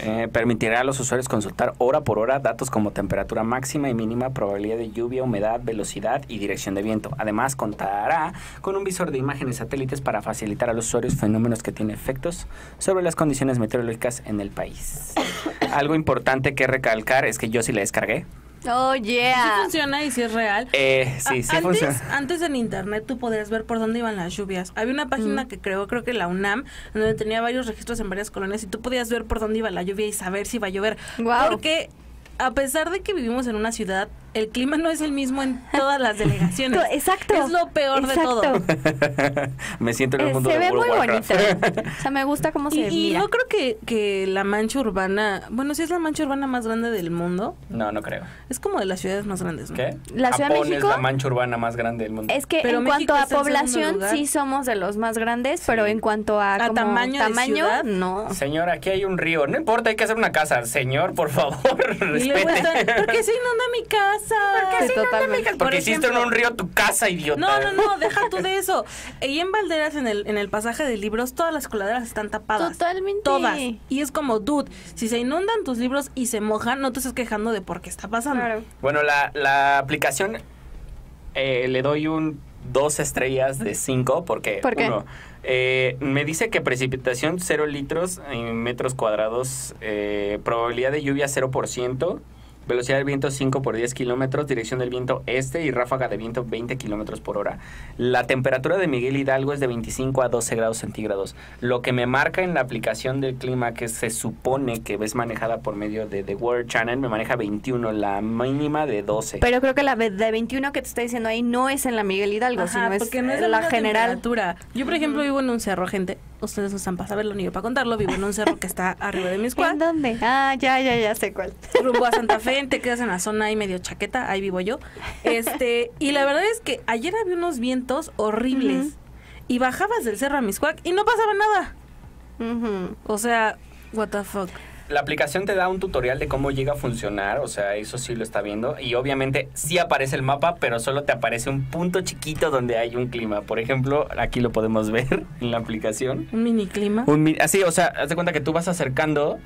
Eh, permitirá a los usuarios consultar hora por hora datos como temperatura máxima y mínima, probabilidad de lluvia, humedad, velocidad y dirección de viento. Además, contará con un visor de imágenes satélites para facilitar a los usuarios fenómenos que tienen efectos sobre las condiciones meteorológicas en el país. Algo importante que recalcar es que yo sí la descargué. Oh, Sí yeah. funciona y si es real. Eh, sí, sí antes, funciona. antes en internet tú podías ver por dónde iban las lluvias. Había una página que creó, creo que la UNAM, donde tenía varios registros en varias colonias y tú podías ver por dónde iba la lluvia y saber si iba a llover. Guau. Porque a pesar de que vivimos en una ciudad, el clima no es el mismo en todas las delegaciones. Exacto. Es lo peor de todo. Me siento en el Eh, mundo se de ve World muy Warcraft. bonita. O sea, me gusta cómo se Y, y mira. yo creo que, que la mancha urbana, bueno, sí es la mancha urbana más grande del mundo. no, no creo. Es como de las ciudades más grandes, ¿no? ¿Qué? ¿La Ciudad de México? es la mancha urbana más grande del mundo. Es que Pero en México cuanto a población sí somos de los más grandes, pero en cuanto a, ¿A como tamaño de ciudad? no. Señor, aquí hay un río. No importa, hay que hacer una casa. Señor, por favor, Y luego respete. están, ¿por qué se inunda mi casa? Sí, totalmente. Por Porque hiciste en un río tu casa, idiota. No, no, no, deja tú de eso. Y en Valderas, en el, en el pasaje de libros, todas las coladeras están tapadas. Totalmente. Todas. Y es como, dude, si se inundan tus libros y se mojan, no te estés quejando de por qué está pasando. Claro. Bueno, la, la aplicación eh, le doy un dos estrellas de cinco porque ¿Por qué? uno, eh, me dice que precipitación 0 litros en metros cuadrados, eh, probabilidad de lluvia 0%, velocidad del viento 5 por 10 kilómetros, dirección del viento este y ráfaga de viento 20 kilómetros por hora. La temperatura de Miguel Hidalgo es de 25 a 12 grados centígrados. Lo que me marca en la aplicación del clima que se supone que es manejada por medio de The Weather Channel, me maneja 21, la mínima de 12. Pero creo que la de 21 que te está diciendo ahí no es en la Miguel Hidalgo, Ajá, sino es, no es la misma general. temperatura. Yo, por ejemplo, vivo en un cerro, gente. Ustedes no están para saberlo ni yo para contarlo. Vivo en un cerro que está arriba de mi ¿En dónde? Ah, ya, ya, ya sé cuál. rumbo a Santa Fe, te quedas en la zona ahí medio chaqueta, ahí vivo yo. Este, y la verdad es que ayer había unos vientos horribles. Y bajabas del cerro a Miscuac y no pasaba nada. O sea, what the fuck. La aplicación te da un tutorial de cómo llega a funcionar, o sea, eso sí lo está viendo. Y obviamente sí aparece el mapa, pero solo te aparece un punto chiquito donde hay un clima. Por ejemplo, aquí lo podemos ver en la aplicación. Un mini clima. Un así, o sea, haz de cuenta que tú vas acercando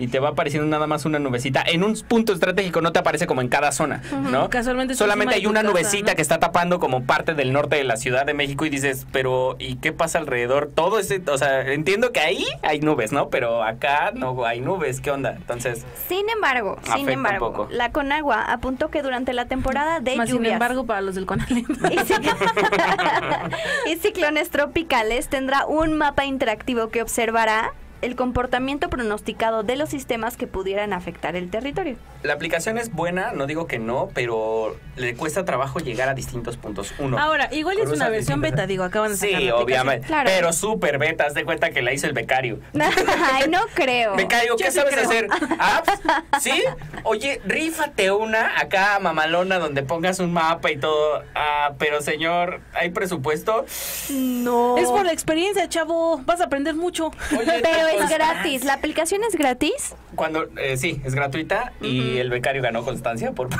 y te va apareciendo nada más una nubecita. En un punto estratégico no te aparece como en cada zona, ¿no? Casualmente Solamente hay una casa, nubecita ¿no? que está tapando como parte del norte de la Ciudad de México y dices, pero ¿y qué pasa alrededor? Todo ese, o sea, entiendo que ahí hay nubes, ¿no? Pero acá no hay nubes, ¿qué onda? Entonces, Sin embargo, sin embargo, poco. la Conagua apuntó que durante la temporada de Más sin lluvias embargo, para los del Conalep. y ciclones tropicales tendrá un mapa interactivo que observará el comportamiento pronosticado de los sistemas que pudieran afectar el territorio. La aplicación es buena, no digo que no, pero le cuesta trabajo llegar a distintos puntos. Uno. Ahora, igual es una versión beta, digo, acaban de sacar Sí, la obviamente. Claro. Pero súper beta, haz de cuenta que la hizo el becario. Ay, no creo. Becario, ¿qué Yo sabes creo. hacer? ¿Apps? ¿Sí? Oye, rífate una acá mamalona donde pongas un mapa y todo. Ah, pero señor, ¿hay presupuesto? No. Es por la experiencia, chavo. Vas a aprender mucho. Oye, Pero es gratis. ¿La aplicación es gratis? Cuando, eh, sí, es gratuita y el becario ganó constancia por...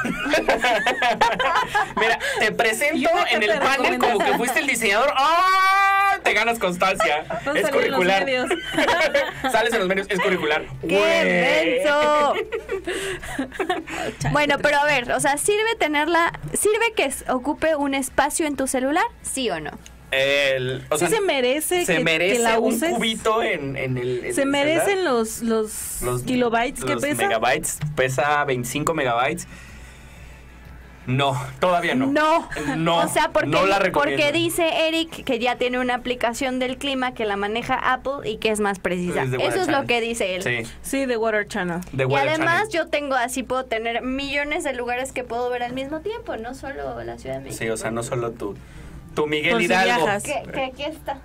Mira, te presento en el panel como que fuiste el diseñador. ¡Ah! Te ganas constancia. Es en los curricular. medios. Sales en los medios, es curricular. ¡Qué! Bueno, pero a ver, o sea, ¿sirve tenerla, sirve que ocupe un espacio en tu celular? ¿Sí o no? El- o Sí sea, se merece se que- merece que la un uses. cubito en, en el. en Se el merecen celular. los, los, los kilobytes que los pesa. megabytes. Pesa 25 megabytes. No, todavía no. No. No, o sea, porque, no la porque dice Eric que ya tiene una aplicación del clima que la maneja Apple y que es más precisa. Es Eso es lo que dice él. Sí, Sí, de Water Channel. Y además Channel. yo tengo así, puedo tener millones de lugares que puedo ver al mismo tiempo, no solo la Ciudad de México. Sí, o sea, no solo tú. Tu Miguel Por si Hidalgo. viajas. Que, que aquí está.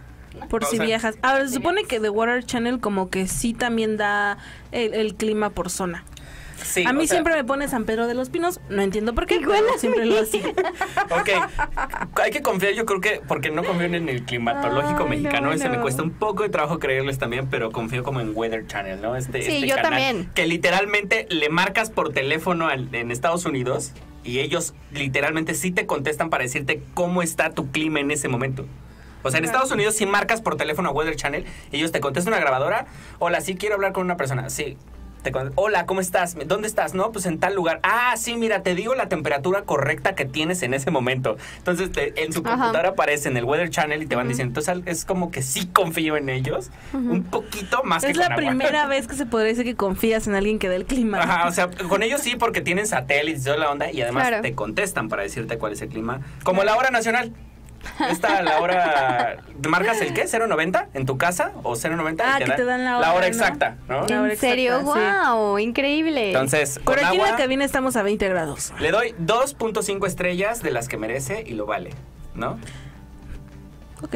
Por O si sea, viajas. Ahora, se supone que The Water Channel como que sí también da el, el clima por zona. Sí, a mí sea, siempre me pone San Pedro de los Pinos, no entiendo por qué, pero siempre lo hace. Ok, hay que confiar, yo creo que, porque no confío en el climatológico Ay, mexicano, no, ese me no. cuesta un poco de trabajo creerles también, pero confío como en Weather Channel, ¿no? Este, Sí, este yo canal también. Que literalmente le marcas por teléfono al- en Estados Unidos y ellos literalmente sí te contestan para decirte cómo está tu clima en ese momento. O sea, en Estados Unidos si marcas por teléfono a Weather Channel, ellos te contestan una grabadora, hola, sí quiero hablar con una persona, sí. Te con- Hola, ¿cómo estás? ¿Dónde estás? No, pues en tal lugar. Ah, sí, mira, te digo la temperatura correcta que tienes en ese momento. Entonces, te- en su Ajá. computadora aparece en el Weather Channel y te van diciendo. Entonces, es como que sí confío en ellos. Un poquito más que Es la con agua. primera vez que se podría decir que confías en alguien que dé el clima. Ajá, o sea, con ellos sí, porque tienen satélites y toda la onda y además Claro. te contestan para decirte cuál es el clima. Como la hora nacional. Esta, la hora. ¿Marcas el qué? ¿090 en tu casa? ¿O 090? Ah, que te dan la hora, ¿no? exacta, ¿no? La hora ¿En serio? sí. ¡Wow! Increíble. Entonces, con Pero aquí en la cabina estamos a 20 grados. le doy 2.5 estrellas de las que merece y lo vale, ¿no? Ok.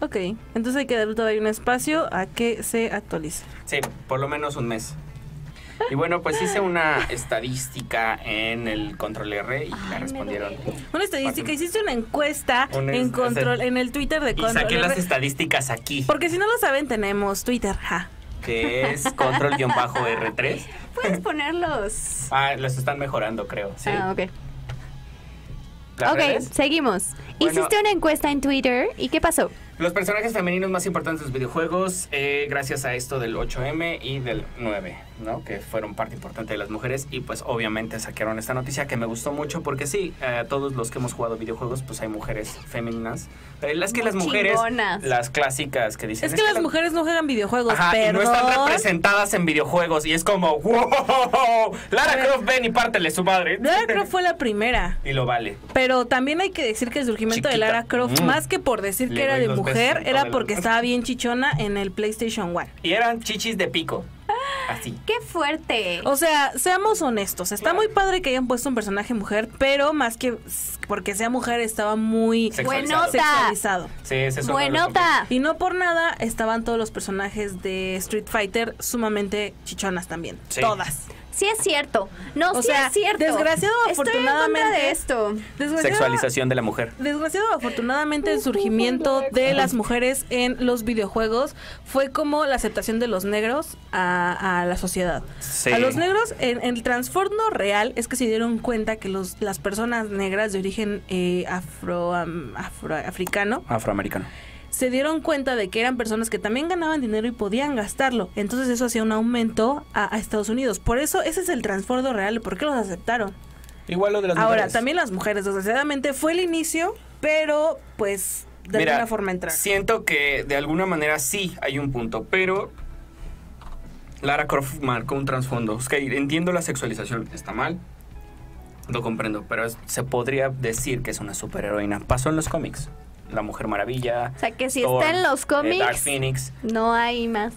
Ok. Entonces hay que darle todavía un espacio a que se actualice. Sí, por lo menos un mes. Y bueno, pues hice una estadística en el Control R y me respondieron. Una estadística, hiciste una encuesta Una en control, en el Twitter de Y Control saqué las estadísticas aquí, Porque si no lo saben, tenemos Twitter. Ja. que es Control-R3. Puedes ponerlos. Ah, los están mejorando, creo. Sí. Ah, ok. ¿Las Ok, redes? seguimos. Bueno. Hiciste una encuesta en Twitter y ¿qué pasó? Los personajes femeninos más importantes de los videojuegos, eh, gracias a esto del 8M y del 9, ¿no? Que fueron parte importante de las mujeres y pues obviamente sacaron esta noticia que me gustó mucho porque sí, eh, todos los que hemos jugado videojuegos pues hay mujeres femeninas. Pero es que Muy las mujeres, chingonas. las clásicas que dicen... Es que las mujeres no juegan videojuegos, Ajá, y no están representadas en videojuegos y es como, wow, Lara ver. Croft, ven y pártele su madre. Lara Croft fue la primera. Y lo vale. Pero también hay que decir que el surgimiento de Chiquita. Lara Croft, Mm. más que por decir Le que era de mujer, era porque estaba bien chichona en el PlayStation 1. Y eran chichis de pico. Así. ¡Qué fuerte! O sea, seamos honestos, está muy padre que hayan puesto un personaje mujer, pero más que porque sea mujer estaba muy Sexualizado. Sí, ese es. Y no por nada estaban todos los personajes de Street Fighter sumamente chichonas también. Sí. Todas. Sí es cierto. No, O sí sea, es cierto. desgraciado o Estoy en afortunadamente- de esto. Desgraciado- Sexualización de la mujer. Desgraciado o afortunadamente el surgimiento de las mujeres en los videojuegos fue como la aceptación de los negros a, a la sociedad. Sí. A los negros, en, en el trasfondo real es que se dieron cuenta que los, las personas negras de origen eh, afro- africano Afroamericano. Se dieron cuenta de que eran personas que también ganaban dinero y podían gastarlo. Entonces eso hacía un aumento a, a Estados Unidos. Por eso ese es el trasfondo real por qué los aceptaron. Igual lo de las Ahora, mujeres. también las mujeres, desgraciadamente fue el inicio, pero pues de Mira, alguna forma entrar. Siento que de alguna manera sí hay un punto, pero Lara Croft marcó un trasfondo. Ok, entiendo la sexualización, está mal. Lo comprendo, pero es- se podría decir que es una superheroína. Pasó en los cómics. La Mujer Maravilla. O sea, que si Thor, está en los eh, Dark cómics, Phoenix. no hay más.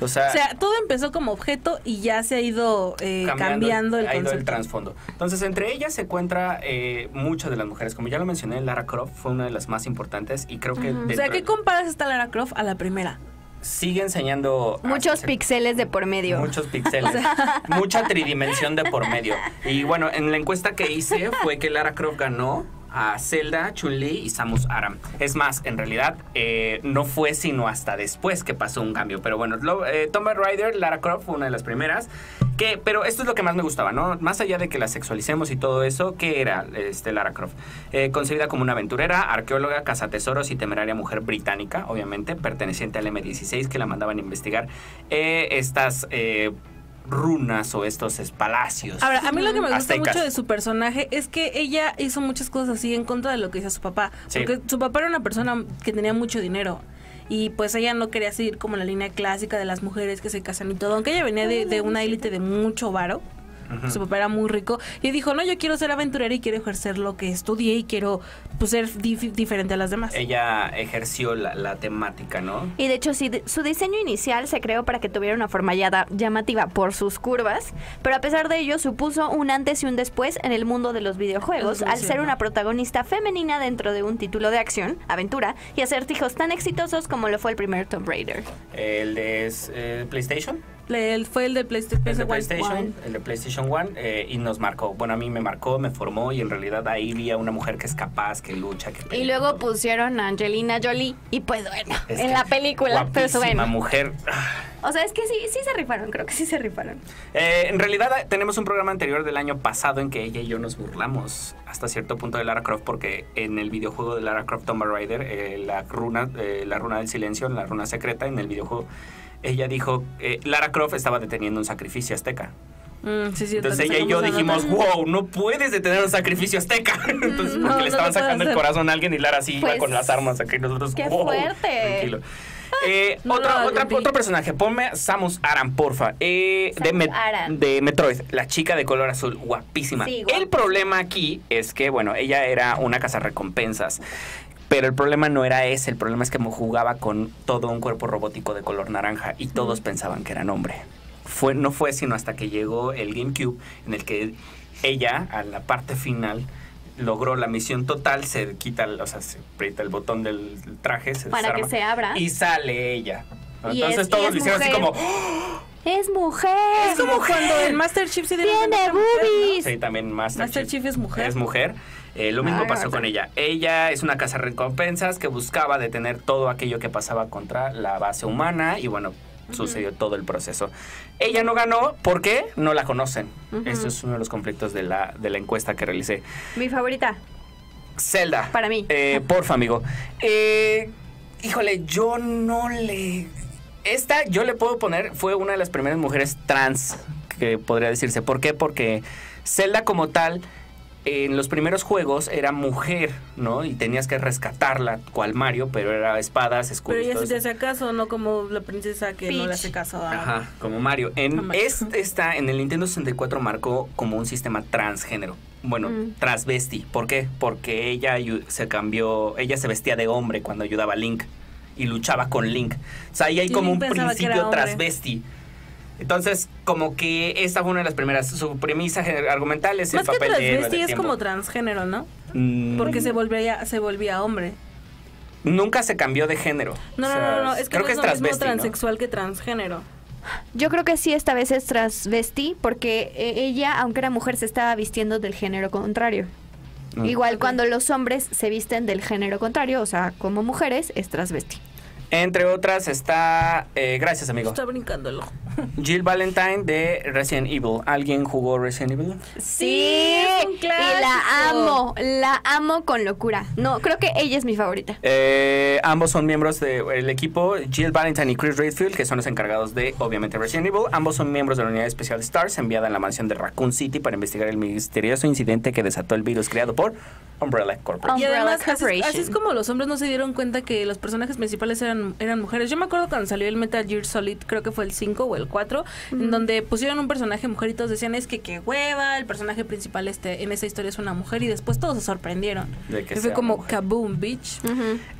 O sea, O sea, todo empezó como objeto y ya se ha ido eh, cambiando, el ha ido el trasfondo. Entonces, entre ellas se encuentra eh, muchas de las mujeres. Como ya lo mencioné, Lara Croft fue una de las más importantes y creo que o sea, ¿qué comparas esta Lara Croft a la primera? sigue enseñando Muchos píxeles de por medio. Muchos píxeles. mucha tridimensión de por medio. Y bueno, en la encuesta que hice fue que Lara Croft ganó a Zelda, Chun-Li y Samus Aram. Es más, en realidad eh, no fue sino hasta después que pasó un cambio. Pero bueno, lo- eh, Tomb Raider, Lara Croft fue una de las primeras. Que, pero esto es lo que más me gustaba, ¿no? Más allá de que la sexualicemos y todo eso, ¿qué era este, Lara Croft? Eh, concebida como una aventurera, arqueóloga, cazatesoros y temeraria mujer británica, obviamente, perteneciente al M16, que la mandaban a investigar eh, estas runas o estos es, palacios. Ahora, a mí lo que me gusta Aztecas. mucho de su personaje es que ella hizo muchas cosas así en contra de lo que hizo su papá. Sí. Porque su papá era una persona que tenía mucho dinero. Y pues ella no quería seguir como la línea clásica de las mujeres que se casan y todo. Aunque ella venía de, de una élite de mucho varo. Su papá era muy rico. Y dijo, no, yo quiero ser aventurera y quiero ejercer lo que estudié y quiero pues, ser dif- diferente a las demás. Ella ejerció la, la temática, ¿no? Y de hecho, sí, su diseño inicial se creó para que tuviera una forma ya- llamativa por sus curvas, pero a pesar de ello supuso un antes y un después en el mundo de los videojuegos, al ser una protagonista femenina dentro de un título de acción, aventura, y acertijos tan exitosos como lo fue el primer Tomb Raider. El de eh, PlayStation. Él fue el de PlayStation. El de One. PlayStation, el de PlayStation One, eh, y nos marcó. Bueno, a mí me marcó, me formó, y en realidad ahí vi a una mujer que es capaz, que lucha, que Y luego pusieron a Angelina Jolie, y pues bueno, Es en la película, pero bueno. mujer. O sea, es que sí, sí se rifaron, creo que sí se rifaron. Eh, en realidad eh, tenemos un programa anterior del año pasado en que ella y yo nos burlamos hasta cierto punto de Lara Croft porque en el videojuego de Lara Croft Tomb Raider, eh, la runa, eh, la runa del silencio, la runa secreta en el videojuego, ella dijo, eh, Lara Croft estaba deteniendo un sacrificio azteca. Mm, sí, sí, Entonces ella y yo dijimos, wow, no puedes detener un sacrificio azteca. Entonces, No, porque le estaban sacando el corazón a alguien y Lara sí iba Pues, con las armas y nosotros, qué wow, fuerte. Tranquilo. Eh, No otra- otro personaje, ponme Samus Aran, porfa. Eh, de, Samus Met- Aran. de Metroid, la chica de color azul, guapísima. Sí, El guapísima. problema aquí es que, bueno, ella era una cazarrecompensas. Pero el problema no era ese, el problema es que jugaba con todo un cuerpo robótico de color naranja y todos pensaban que eran hombre. Fue, no fue sino hasta que llegó el GameCube en el que ella, a la parte final, logró la misión total, se quita, el- o sea, se aprieta el botón del traje, se Para que se abra. y sale ella. Y Entonces es- todos es lo hicieron así mujer. como, ¡Es mujer! Es como cuando en Master Chief se ¡Tiene mujer, ¿no? boobies! Sí, también Master, Master Chief es mujer. Es mujer. Eh, lo mismo Ah, pasó con ella. Ella es una casa recompensas que buscaba detener todo aquello que pasaba contra la base humana y bueno, sucedió todo el proceso. Ella no ganó, ¿por qué? No la conocen. Esto es uno de los conflictos de la, de la encuesta que realicé. Mi favorita. Zelda. Para mí. Eh, porfa, amigo. Eh, híjole, yo no le... Esta yo le puedo poner, fue una de las primeras mujeres trans que podría decirse. ¿Por qué? Porque Zelda como tal, en los primeros juegos era mujer, ¿no? Y tenías que rescatarla, cual Mario, pero era espadas, escudos. Pero ella sí te hace caso, no como la princesa que no le hace caso a... Ajá, como Mario. En Mario. este está en el Nintendo 64 marcó como un sistema transgénero. Bueno, Mm. transvesti. ¿Por qué? Porque ella se cambió, ella se vestía de hombre cuando ayudaba a Link y luchaba con Link. O sea, ahí hay Y como Link un principio hombre. Entonces, como que esta fue una de las primeras. Su premisa argumental es Más el que papel de transvesti del es como transgénero, ¿no? Mm, Porque se volvía, se volvía hombre. nunca se cambió de género. No, O no, sea, no, no, es que creo no que es lo mismo transexual que transgénero. Yo creo que sí, esta vez es transvesti, porque eh, ella, aunque era mujer, se estaba vistiendo del género contrario. Mm. Igual cuando los hombres se visten del género contrario, o sea, como mujeres, es transvesti. Entre otras está. eh, gracias, amigo. Está ojo. Jill Valentine de Resident Evil. ¿Alguien jugó Resident Evil? Sí, y la amo, la amo con locura. No, creo que ella es mi favorita. Eh, ambos son miembros del equipo, Jill Valentine y Chris Redfield, que son los encargados de, obviamente, Resident Evil. Ambos son miembros de la unidad especial STARS, enviada en la mansión de Raccoon City para investigar el misterioso incidente que desató el virus creado por Umbrella Corporation. Y además, así es como los hombres no se dieron cuenta que los personajes principales eran, eran mujeres. Yo me acuerdo cuando salió el Metal Gear Solid, creo que fue el 5 o el el 4, en donde pusieron un personaje mujer y todos decían es que qué hueva, el personaje principal este en esa historia es una mujer y después todos se sorprendieron. De que Y fue como mujer. kaboom, bitch.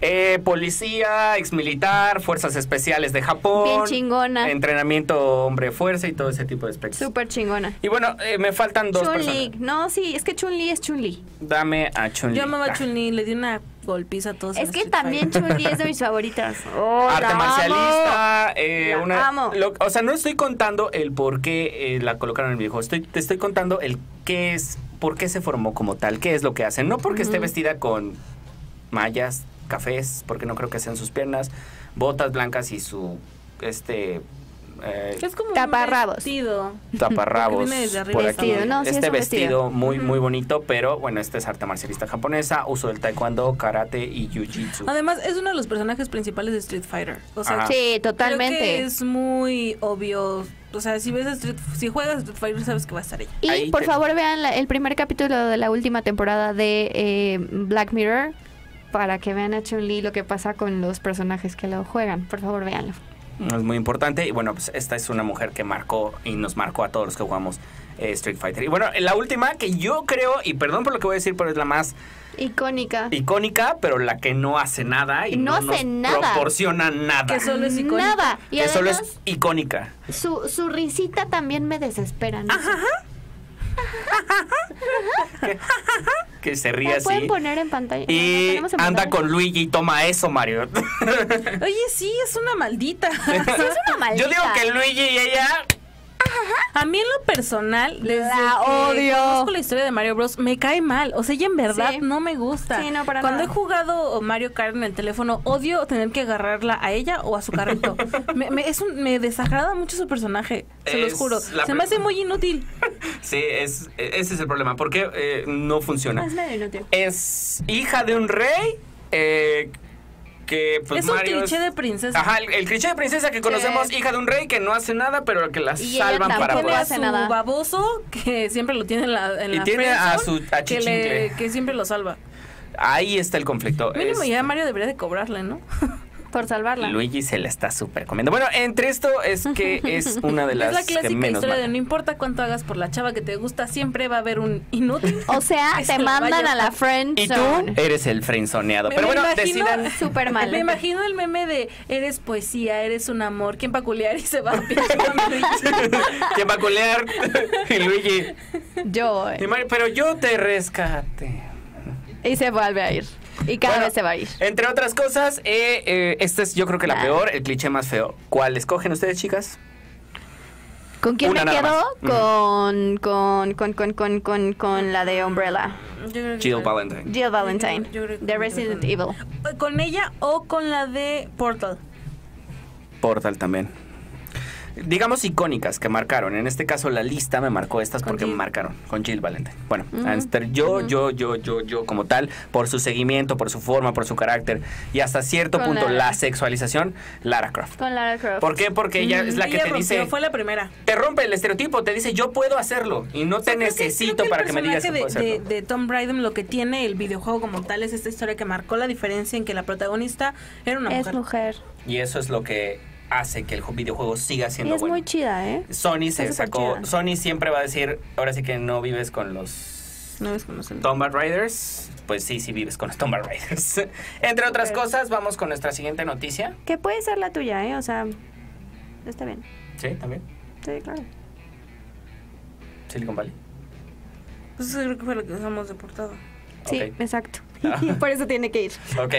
Eh, policía, exmilitar, fuerzas especiales de Japón. Bien chingona. Entrenamiento hombre fuerza y todo ese tipo de aspectos. Súper chingona. Y bueno, eh, me faltan dos Chun-Li. personas. No, sí, es que Chun-Li es Chun-Li. Dame a Chun-Li. Yo amaba Ah. a Chun-Li, le di una golpiza a todos. Es que Street también. Chun-Li es de mis favoritas. Oh, Arte la amo. marcialista, eh, La una, amo. lo- o sea, no estoy contando el por qué eh, la colocaron en el videojuego, estoy, te estoy contando el qué es, por qué se formó como tal, qué es lo que hacen. No porque esté vestida con mallas, cafés, porque no creo que sean sus piernas, botas blancas y su, este, eh, Es como Taparrabos. un vestido. taparrabos por hasta aquí. abajo. No, sí, es este un vestido, vestido. muy, muy bonito, pero bueno, este es arte marcialista japonesa, uso del taekwondo, karate y jiu-jitsu. Además, es uno de los personajes principales de Street Fighter. O sea, Ajá. Sí, creo que totalmente. es muy obvio. O sea, si ves a Street, si juegas Street Fighter, sabes que va a estar ella. Y Ahí por te- favor vean la- el primer capítulo de la última temporada de eh, Black Mirror para que vean a Chun-Li lo que pasa con los personajes que lo juegan. Por favor, véanlo. Es muy importante. Y bueno, pues esta es una mujer que marcó y nos marcó a todos los que jugamos eh, Street Fighter. Y bueno, la última que yo creo, y perdón por lo que voy a decir, pero es la más Icónica. icónica, pero la que no hace nada y No no, hace nos nada. proporciona nada. Que solo es icónica. Nada. Y que solo es icónica. su, su risita también me desespera. ¿no? Que se ríe ¿La así. pueden poner en pantalla? ¿La Y anda pantalla? con Luigi y toma eso, Mario. Oye, sí, es una maldita. Sí, es una maldita. Yo digo que Luigi y ella A mí en lo personal, desde La que odio. conozco la historia de Mario Bros, me cae mal. O sea, ella en verdad Sí. no me gusta. Sí, no, para Cuando nada. he jugado Mario Kart en el teléfono, odio tener que agarrarla a ella o a su carrito. me, me- es un- me desagrada mucho su personaje, se los juro. Se me hace muy inútil. Sí, es, ese es el problema. Porque eh, no funciona. Es medio inútil. Es hija de un rey. eh, que pues es un Mario cliché de princesa. Ajá, el, el cliché de princesa que conocemos, hija de un rey que no hace nada, pero que la Y ella salvan para tampoco tiene poder. a hace su nada. baboso que siempre lo tiene en la, en Y la tiene a su que, le- que siempre lo salva. Ahí está el conflicto. Mínimo Es- ya Mario debería de cobrarle, ¿no? Por salvarla. Luigi se le está súper comiendo. Bueno, entre esto es que es una de las es la que clásica menos historia de no importa cuánto hagas por la chava que te gusta, siempre va a haber un inútil. O sea, que se te la mandan a la friend Y tú eres el frenzoneado. Me- Pero me bueno, imagino- decidan. Súper mal. Me imagino el meme de eres poesía, eres un amor, ¿quién va a culiar? Y se va a ¿Quién va a culear? y Luigi. Yo. Mario, pero yo te rescate. Y se vuelve a ir. Y cada Bueno, vez se va a ir. Entre otras cosas, eh, eh, esta es yo creo que la Ah. peor, el cliché más feo. ¿Cuál escogen ustedes, chicas? ¿Con quién Una me quedo? Con, con, con, con, con, con, con la de Umbrella. Jill Valentine. Jill Valentine. Yo creo que De Resident Evil. ¿Con ella o con la de Portal? Portal también. Digamos icónicas que marcaron. En este caso la lista me marcó estas porque me marcaron. Con Jill Valentine. Bueno, Anster, yo, yo, yo, yo, yo como tal, por su seguimiento, por su forma, por su carácter y hasta cierto Con punto Lara. la sexualización, Lara Croft. Con Lara Croft. ¿Por qué? Porque ella es la que Ella te rompió, dice, fue la primera. te rompe el estereotipo, te dice yo puedo hacerlo y no te necesito que para que me digas que puedo hacerlo. de, de, de Tom Brydon lo que tiene el videojuego como tal es esta historia que marcó la diferencia en que la protagonista era una es mujer. mujer. Y eso es lo que hace que el ju- videojuego siga Y siendo es bueno. muy chida, ¿eh? Sony se sacó. Sony siempre va a decir, ahora sí que no vives con los No es como se- Tomb Raiders, pues sí, sí vives con los Tomb Raiders. Entre otras cosas, vamos con nuestra siguiente noticia. Que puede ser la tuya, ¿eh? O sea, está bien. Sí, también. Sí, claro. Silicon Valley. Pues eso creo que fue lo que usamos de portada. Sí, exacto. Por eso tiene que ir. Ok,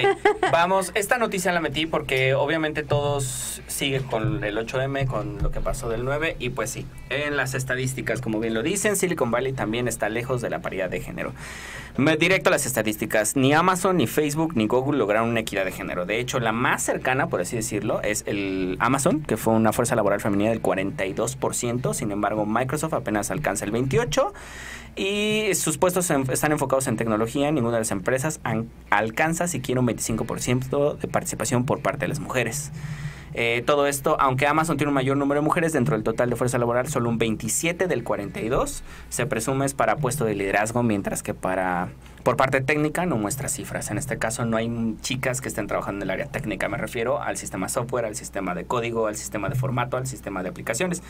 vamos, esta noticia la metí porque obviamente todos siguen con el 8M, con lo que pasó del 9 y pues sí, en las estadísticas, como bien lo dicen, Silicon Valley también está lejos de la paridad de género. Directo a las estadísticas, ni Amazon, ni Facebook, ni Google lograron una equidad de género. De hecho, la más cercana, por así decirlo, es el Amazon, que fue una fuerza laboral femenina del 42%, sin embargo, Microsoft apenas alcanza el 28%. Y sus puestos están enfocados en tecnología. Ninguna de las empresas an- alcanza siquiera un 25% de participación por parte de las mujeres. Eh, todo esto, aunque Amazon tiene un mayor número de mujeres dentro del total de fuerza laboral, solo un 27 del 42 se presume es para puesto de liderazgo, mientras que para Por parte técnica no muestra cifras. En este caso no hay chicas que estén trabajando en el área técnica. Me refiero al sistema software, al sistema de código, al sistema de formato, al sistema de aplicaciones.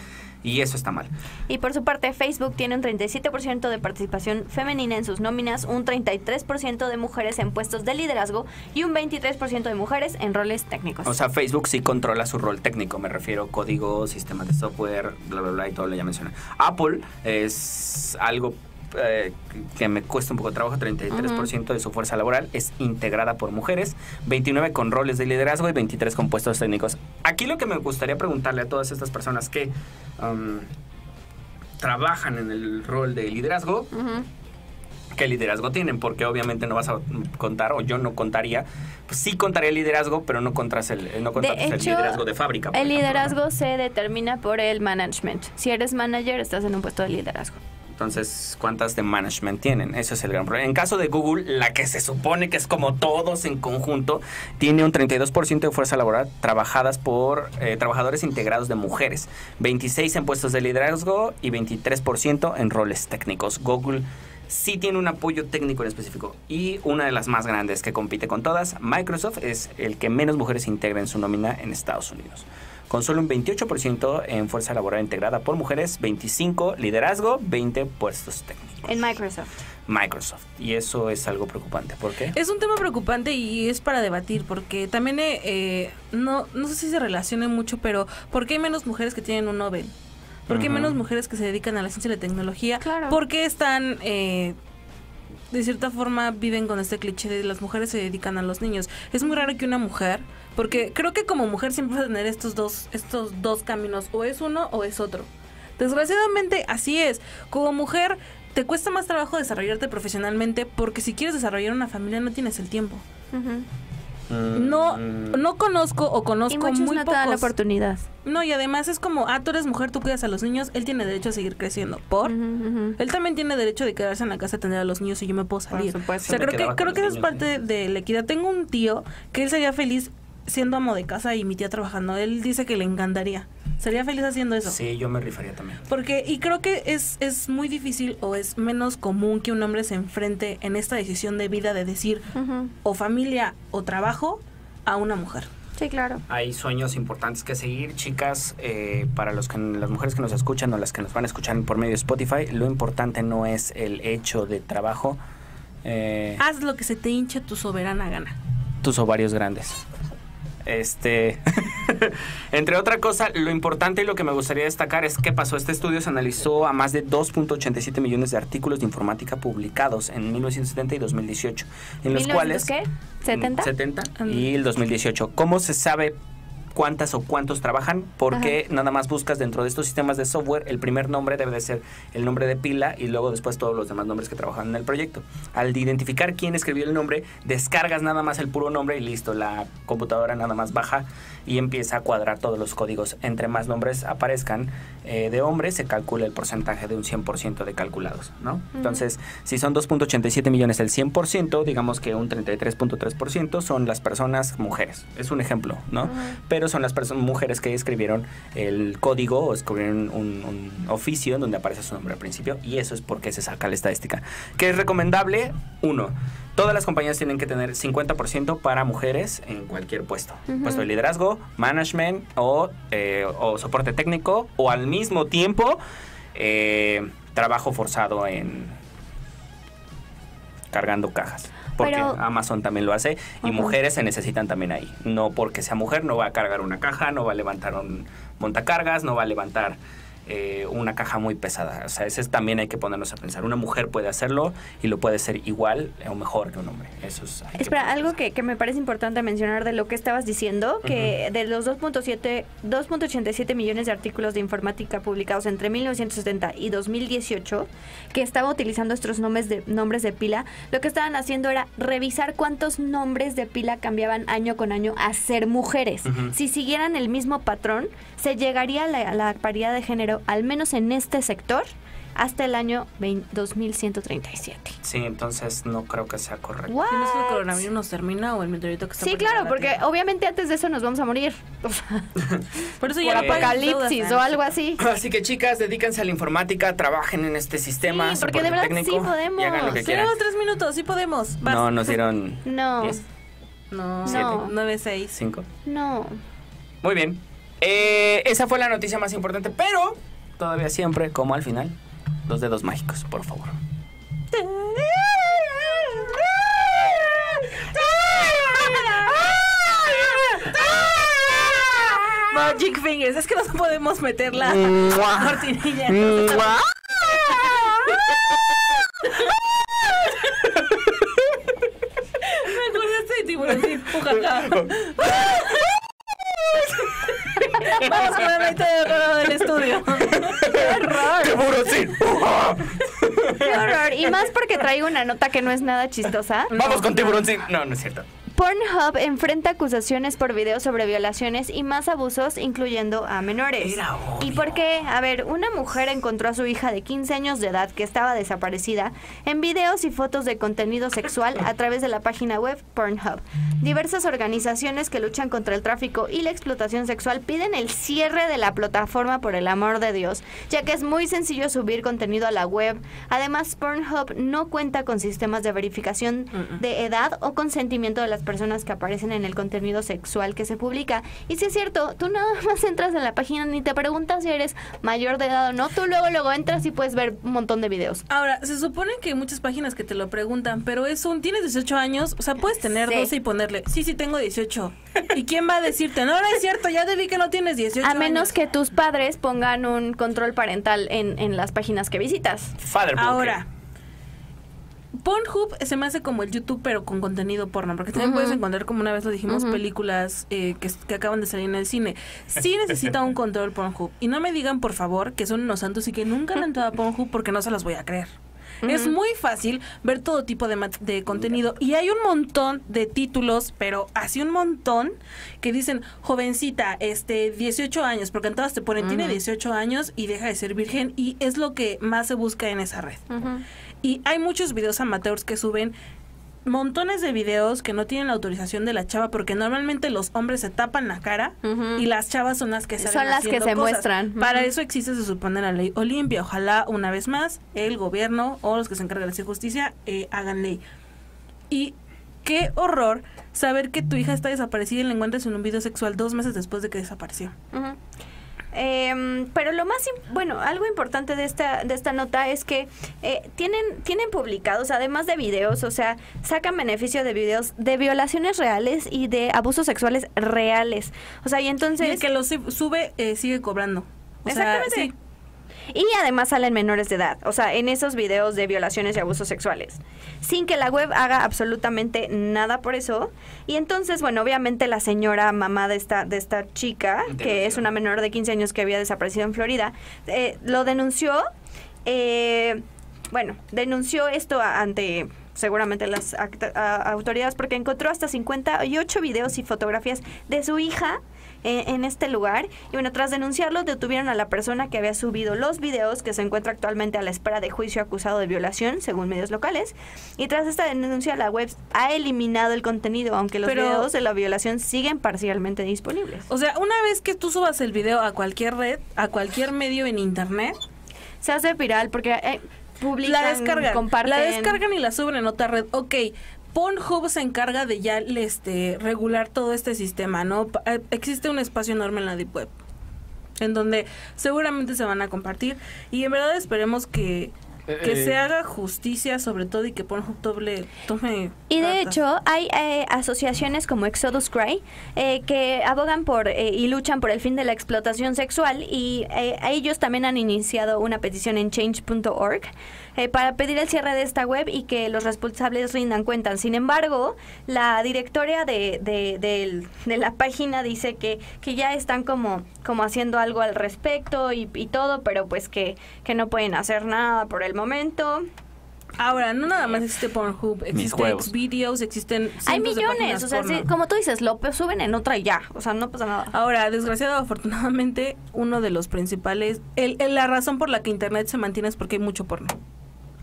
Y eso está mal. Y por su parte Facebook tiene un 37% de participación femenina en sus nóminas, un 33% de mujeres en puestos de liderazgo y un 23% de mujeres en roles técnicos. O sea, Facebook sí controla su rol técnico. Me refiero código, sistema de software, bla, bla, bla y todo lo ya mencioné. Apple es algo eh, que me cuesta un poco de trabajo, 33% de su fuerza laboral es integrada por mujeres, 29 con roles de liderazgo y 23 con puestos técnicos. Aquí lo que me gustaría preguntarle a todas estas personas que um, trabajan en el rol de liderazgo, ¿qué liderazgo tienen? Porque obviamente no vas a contar, o yo no contaría, pues sí contaría el liderazgo, pero no contras el, no el liderazgo de fábrica. El liderazgo se determina por el management. Si eres manager, estás en un puesto de liderazgo. Entonces, ¿cuántas de management tienen? Eso es el gran problema. En caso de Google, la que se supone que es como todos en conjunto, tiene un 32% de fuerza laboral trabajadas por eh, trabajadores integrados de mujeres, 26 en puestos de liderazgo y 23% en roles técnicos. Google sí tiene un apoyo técnico en específico y una de las más grandes que compite con todas, Microsoft es el que menos mujeres integra en su nómina en Estados Unidos con solo un 28% en fuerza laboral integrada por mujeres, 25 liderazgo, 20 puestos técnicos. En Microsoft. Microsoft. Y eso es algo preocupante. ¿Por qué? Es un tema preocupante y es para debatir, porque también, eh, eh, no, no sé si se relacione mucho, pero ¿por qué hay menos mujeres que tienen un Nobel? ¿Por qué hay menos mujeres que se dedican a la ciencia y la tecnología? Claro. ¿Por qué están... Eh, de cierta forma viven con este cliché de las mujeres se dedican a los niños. Es muy raro que una mujer porque creo que como mujer siempre vas a tener estos dos, estos dos caminos, o es uno o es otro. Desgraciadamente así es. Como mujer te cuesta más trabajo desarrollarte profesionalmente porque si quieres desarrollar una familia no tienes el tiempo. No, mm. no conozco o conozco y muy no pocos. la oportunidad. No, y además es como, ah, tú eres mujer, tú cuidas a los niños, él tiene derecho a seguir creciendo. ¿Por? Él también tiene derecho de quedarse en la casa a atender a los niños y yo me puedo salir. o sea, creo que, creo que esa es parte de la equidad. Tengo un tío que él sería feliz siendo amo de casa y mi tía trabajando. Él dice que le encantaría. Sería feliz haciendo eso. Sí, yo me rifaría también. Porque, y creo que es, es muy difícil o es menos común que un hombre se enfrente en esta decisión de vida de decir o familia o trabajo a una mujer. Sí, claro. Hay sueños importantes que seguir, chicas. Eh, para los que, las mujeres que nos escuchan o las que nos van a escuchar por medio de Spotify, lo importante no es el hecho de trabajo. Eh, Haz lo que se te hinche tu soberana gana. Tus ovarios grandes. Este, entre otra cosa, lo importante y lo que me gustaría destacar es que pasó este estudio, se analizó a más de 2.87 millones de artículos de informática publicados en 1970 y 2018, en los cuales qué? 70 70 y el 2018. ¿Cómo se sabe cuántas o cuántos trabajan, porque nada más buscas dentro de estos sistemas de software, el primer nombre debe de ser el nombre de pila y luego después todos los demás nombres que trabajan en el proyecto. Al identificar quién escribió el nombre, descargas nada más el puro nombre y listo, la computadora nada más baja y empieza a cuadrar todos los códigos. Entre más nombres aparezcan eh, de hombres, se calcula el porcentaje de un 100% de calculados, ¿no? Entonces, si son 2.87 millones el 100%, digamos que un 33.3% son las personas mujeres. Es un ejemplo, ¿no? Pero son las personas, mujeres que escribieron el código o escribieron un, oficio en donde aparece su nombre al principio y eso es porque se saca la estadística. ¿Qué es recomendable? Uno, todas las compañías tienen que tener 50% para mujeres en cualquier puesto. Puesto de liderazgo, management o, eh, o, soporte técnico o al mismo tiempo eh, trabajo forzado en cargando cajas porque Amazon también lo hace y mujeres se necesitan también ahí. No porque sea mujer no va a cargar una caja, no va a levantar un montacargas, no va a levantar eh, una caja muy pesada. O sea, ese también hay que ponernos a pensar. Una mujer puede hacerlo y lo puede hacer igual o mejor que un hombre. Eso es. Espera, algo que, me parece importante mencionar de lo que estabas diciendo, que de los 2.7, 2.87 millones de artículos de informática publicados entre 1970 y 2018, que estaba utilizando estos nombres de, nombres de pila, lo que estaban haciendo era revisar cuántos nombres de pila cambiaban año con año a ser mujeres. Si siguieran el mismo patrón, se llegaría a la paridad de género al menos en este sector, hasta el año 2137. Sí, entonces no creo que sea correcto. What? Si no el coronavirus nos termina o el meteorito que está Sí, por claro, porque Tierra. obviamente antes de eso nos vamos a morir. O sea, Por eso por ya pagan apocalipsis o algo así. Así que chicas, dedíquense a la informática, trabajen en este sistema. Sí, porque de verdad sí podemos. Y hagan lo que quieran. Tenemos tres minutos, sí podemos. Vas. No, nos dieron No, 10, No, Siete. nueve, seis. 5. no. Muy bien. Eh, esa fue la noticia más importante, pero todavía siempre, como al final, los dedos mágicos, por favor. Magic Fingers, es que no podemos meter la cortinilla. Me acordaste de. Ujaja. Vamos con de oro del estudio. ¡Tiburoncín! Qué horror. Y más porque traigo una nota que no es nada chistosa. Vamos con tiburoncín. No, no es cierto. Pornhub enfrenta acusaciones por videos sobre violaciones y más abusos, incluyendo a menores. ¿Y por qué? A ver, una mujer encontró a su hija de 15 años de edad que estaba desaparecida en videos y fotos de contenido sexual a través de la página web Pornhub. Diversas organizaciones que luchan contra el tráfico y la explotación sexual piden el cierre de la plataforma por el amor de Dios, ya que es muy sencillo subir contenido a la web. Además, Pornhub no cuenta con sistemas de verificación de edad o consentimiento de las personas que aparecen en el contenido sexual que se publica. Y si es cierto, tú nada más entras en la página ni te preguntas si eres mayor de edad o no, tú luego luego entras y puedes ver un montón de videos. Ahora, se supone que hay muchas páginas que te lo preguntan, pero es un, tienes 18 años, o sea, puedes tener Sí. 12 y ponerle, sí, sí, tengo 18. ¿Y quién va a decirte, no, no es cierto, ya te vi que no tienes 18 A menos años"? que tus padres pongan un control parental en, en las páginas que visitas. Father Ahora, Pornhub se me hace como el YouTube, pero con contenido porno, porque también puedes encontrar, como una vez lo dijimos, películas eh, que, que acaban de salir en el cine. Sí necesita un control Pornhub. Y no me digan, por favor, que son unos santos y que nunca han entrado a Pornhub porque no se las voy a creer. Es muy fácil ver todo tipo de, de contenido y hay un montón de títulos, pero así un montón que dicen jovencita, este 18 años, porque en todas te ponen tiene 18 años y deja de ser virgen y es lo que más se busca en esa red. Y hay muchos videos amateurs que suben montones de videos que no tienen la autorización de la chava porque normalmente los hombres se tapan la cara y las chavas son las que salen Son las que se cosas. muestran. Para eso existe se supone la ley Olimpia. Ojalá una vez más el gobierno o los que se encargan de hacer justicia eh, hagan ley. Y qué horror saber que tu hija está desaparecida y la encuentras en un video sexual dos meses después de que desapareció. Em, pero lo más, bueno, algo importante de esta, de esta nota es que eh, tienen, tienen publicados, además de videos, o sea, sacan beneficio de videos de violaciones reales y de abusos sexuales reales. O sea, y Y entonces... el que lo sub- sube eh, sigue cobrando. O sea, Exactamente. sí. Y además salen menores de edad, o sea, en esos videos de violaciones y abusos sexuales, sin que la web haga absolutamente nada por eso. Y entonces, bueno, obviamente la señora mamá de esta, de esta chica, que es una menor de 15 años que había desaparecido en Florida, eh, lo denunció, eh, bueno, denunció esto ante seguramente las autoridades porque encontró hasta 58 videos y fotografías de su hija en, en este lugar. Y bueno, tras denunciarlo, detuvieron a la persona que había subido los videos, que se encuentra actualmente a la espera de juicio acusado de violación, según medios locales. Y tras esta denuncia, la web ha eliminado el contenido, aunque los Pero- videos de la violación siguen parcialmente disponibles. O sea, una vez que tú subas el video a cualquier red, a cualquier medio en internet, Se hace viral porque eh, publican, la descargan. comparten. La descargan y la suben en otra red. Ok. Pornhub se encarga de ya este, regular todo este sistema, ¿no? Eh, Existe un espacio enorme en la Deep Web, en donde seguramente se van a compartir y en verdad esperemos que, que Eh, se haga justicia sobre todo y que Pornhub doble, tome... Y de hecho, hay eh, asociaciones como Exodus Cry eh, que abogan por eh, y luchan por el fin de la explotación sexual y eh, ellos también han iniciado una petición en change.org eh, para pedir el cierre de esta web y que los responsables rindan cuentas. Sin embargo, la directoria de, de, la página dice que, que ya están como, como haciendo algo al respecto y, y todo, pero pues que, que no pueden hacer nada por el momento. Ahora, no nada más existe Pornhub, existe Xvideos, existen... Hay millones, o sea, como tú dices, lo suben en otra y ya, o sea, no pasa nada. Ahora, desgraciado, afortunadamente, uno de los principales, el, la razón por la que Internet se mantiene es porque hay mucho porno.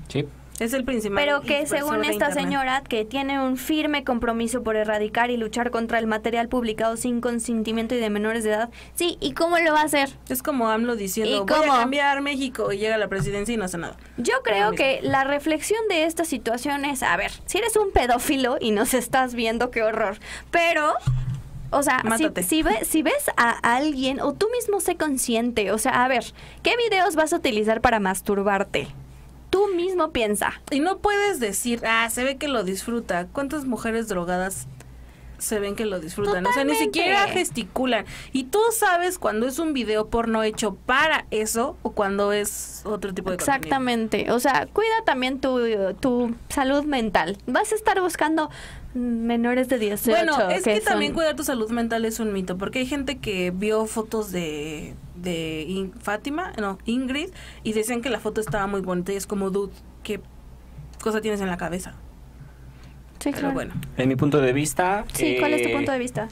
Sí. Es el principal. Pero que según esta señora, que tiene un firme compromiso por erradicar y luchar contra el material publicado sin consentimiento y de menores de edad. Sí, ¿y cómo lo va a hacer? Es como AMLO diciendo, voy a cambiar México y llega a la presidencia y no hace nada. Yo creo que la reflexión de esta situación es, a ver, si eres un pedófilo y nos estás viendo, qué horror. Pero o sea, si, si, ves a alguien o tú mismo sé consciente, o sea, a ver, ¿qué videos vas a utilizar para masturbarte? Tú mismo piensa. Y no puedes decir, ah, se ve que lo disfruta. ¿Cuántas mujeres drogadas se ven que lo disfrutan. O sea, ni siquiera gesticulan. Y tú sabes cuando es un video porno hecho para eso o cuando es otro tipo de Exactamente. O sea, cuida también tu, tu salud mental. Vas a estar buscando menores de 18. Bueno, es que, también cuidar tu salud mental es un mito, porque hay gente que vio fotos de de Fátima, no, Ingrid, y decían que la foto estaba muy bonita y es como, dude, ¿qué cosa tienes en la cabeza? Sí, claro. bueno. En mi punto de vista... Sí, ¿cuál es tu eh, punto de vista?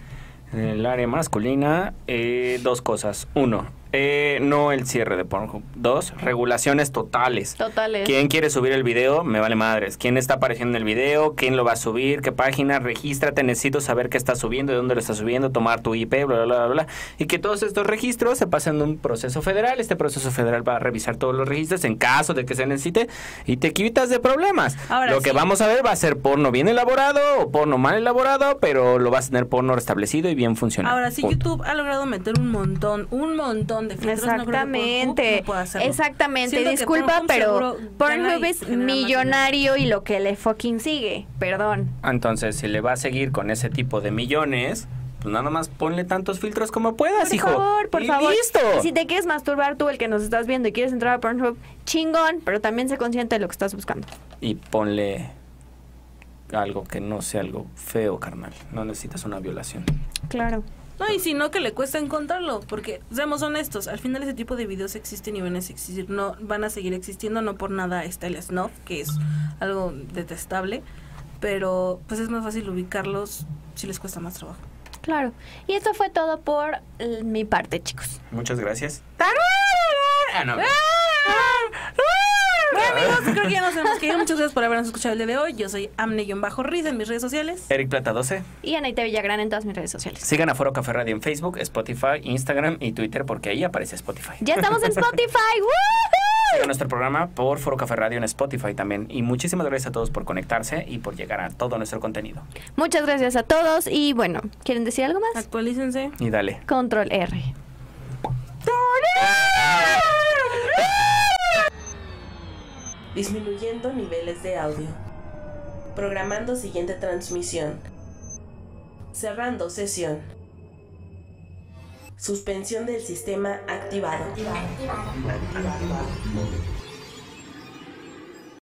En el área masculina, eh, dos cosas. Uno, eh, no el cierre de Pornhub. Dos, regulaciones totales. Totales. ¿Quién quiere subir el video? Me vale madres. ¿Quién está apareciendo en el video? ¿Quién lo va a subir? ¿Qué página? Regístrate. Necesito saber qué está subiendo, de dónde lo está subiendo, tomar tu IP, bla, bla, bla, bla. Y que todos estos registros se pasen de un proceso federal. Este proceso federal va a revisar todos los registros en caso de que se necesite y te quitas de problemas. Ahora, lo que vamos a ver va a ser porno bien elaborado o porno mal elaborado, pero lo vas a tener porno restablecido y bien funcionado. Ahora, sí, YouTube ha logrado meter un montón, un montón Exactamente. Exactamente. Disculpa, pero Pornhub es millonario y lo que le fucking sigue. Perdón. Entonces, si le va a seguir con ese tipo de millones, pues nada más ponle tantos filtros como puedas, por hijo. Por favor, por favor. Listo. si te quieres masturbar tú, el que nos estás viendo, y quieres entrar a Pornhub, chingón, pero también sé consciente de lo que estás buscando. Y ponle algo que no sea algo feo, carnal. No necesitas una violación. Claro. No, y si no, que le cuesta encontrarlo, porque seamos honestos, al final ese tipo de videos existen y van a existir, no, van a seguir existiendo, no por nada está el snuff, que es algo detestable, pero pues es más fácil ubicarlos si les cuesta más trabajo. Claro. Y esto fue todo por mi parte, chicos. Muchas gracias. No. Bueno, amigos, creo que ya nos que ir. Muchas gracias por habernos escuchado el día de hoy. Yo soy Amne-Riz en mis redes sociales. Eric Plata 12. Y Anaita Villagrán en todas mis redes sociales. Sigan a Foro Café Radio en Facebook, Spotify, Instagram y Twitter porque ahí aparece Spotify. ¡Ya estamos en Spotify! Sigan nuestro programa por Foro Café Radio en Spotify también. Y muchísimas gracias a todos por conectarse y por llegar a todo nuestro contenido. Muchas gracias a todos. Y bueno, ¿quieren decir algo más? Actualícense. Y dale. Control R. disminuyendo niveles de audio. Programando siguiente transmisión. Cerrando sesión. Suspensión del sistema activado. activado.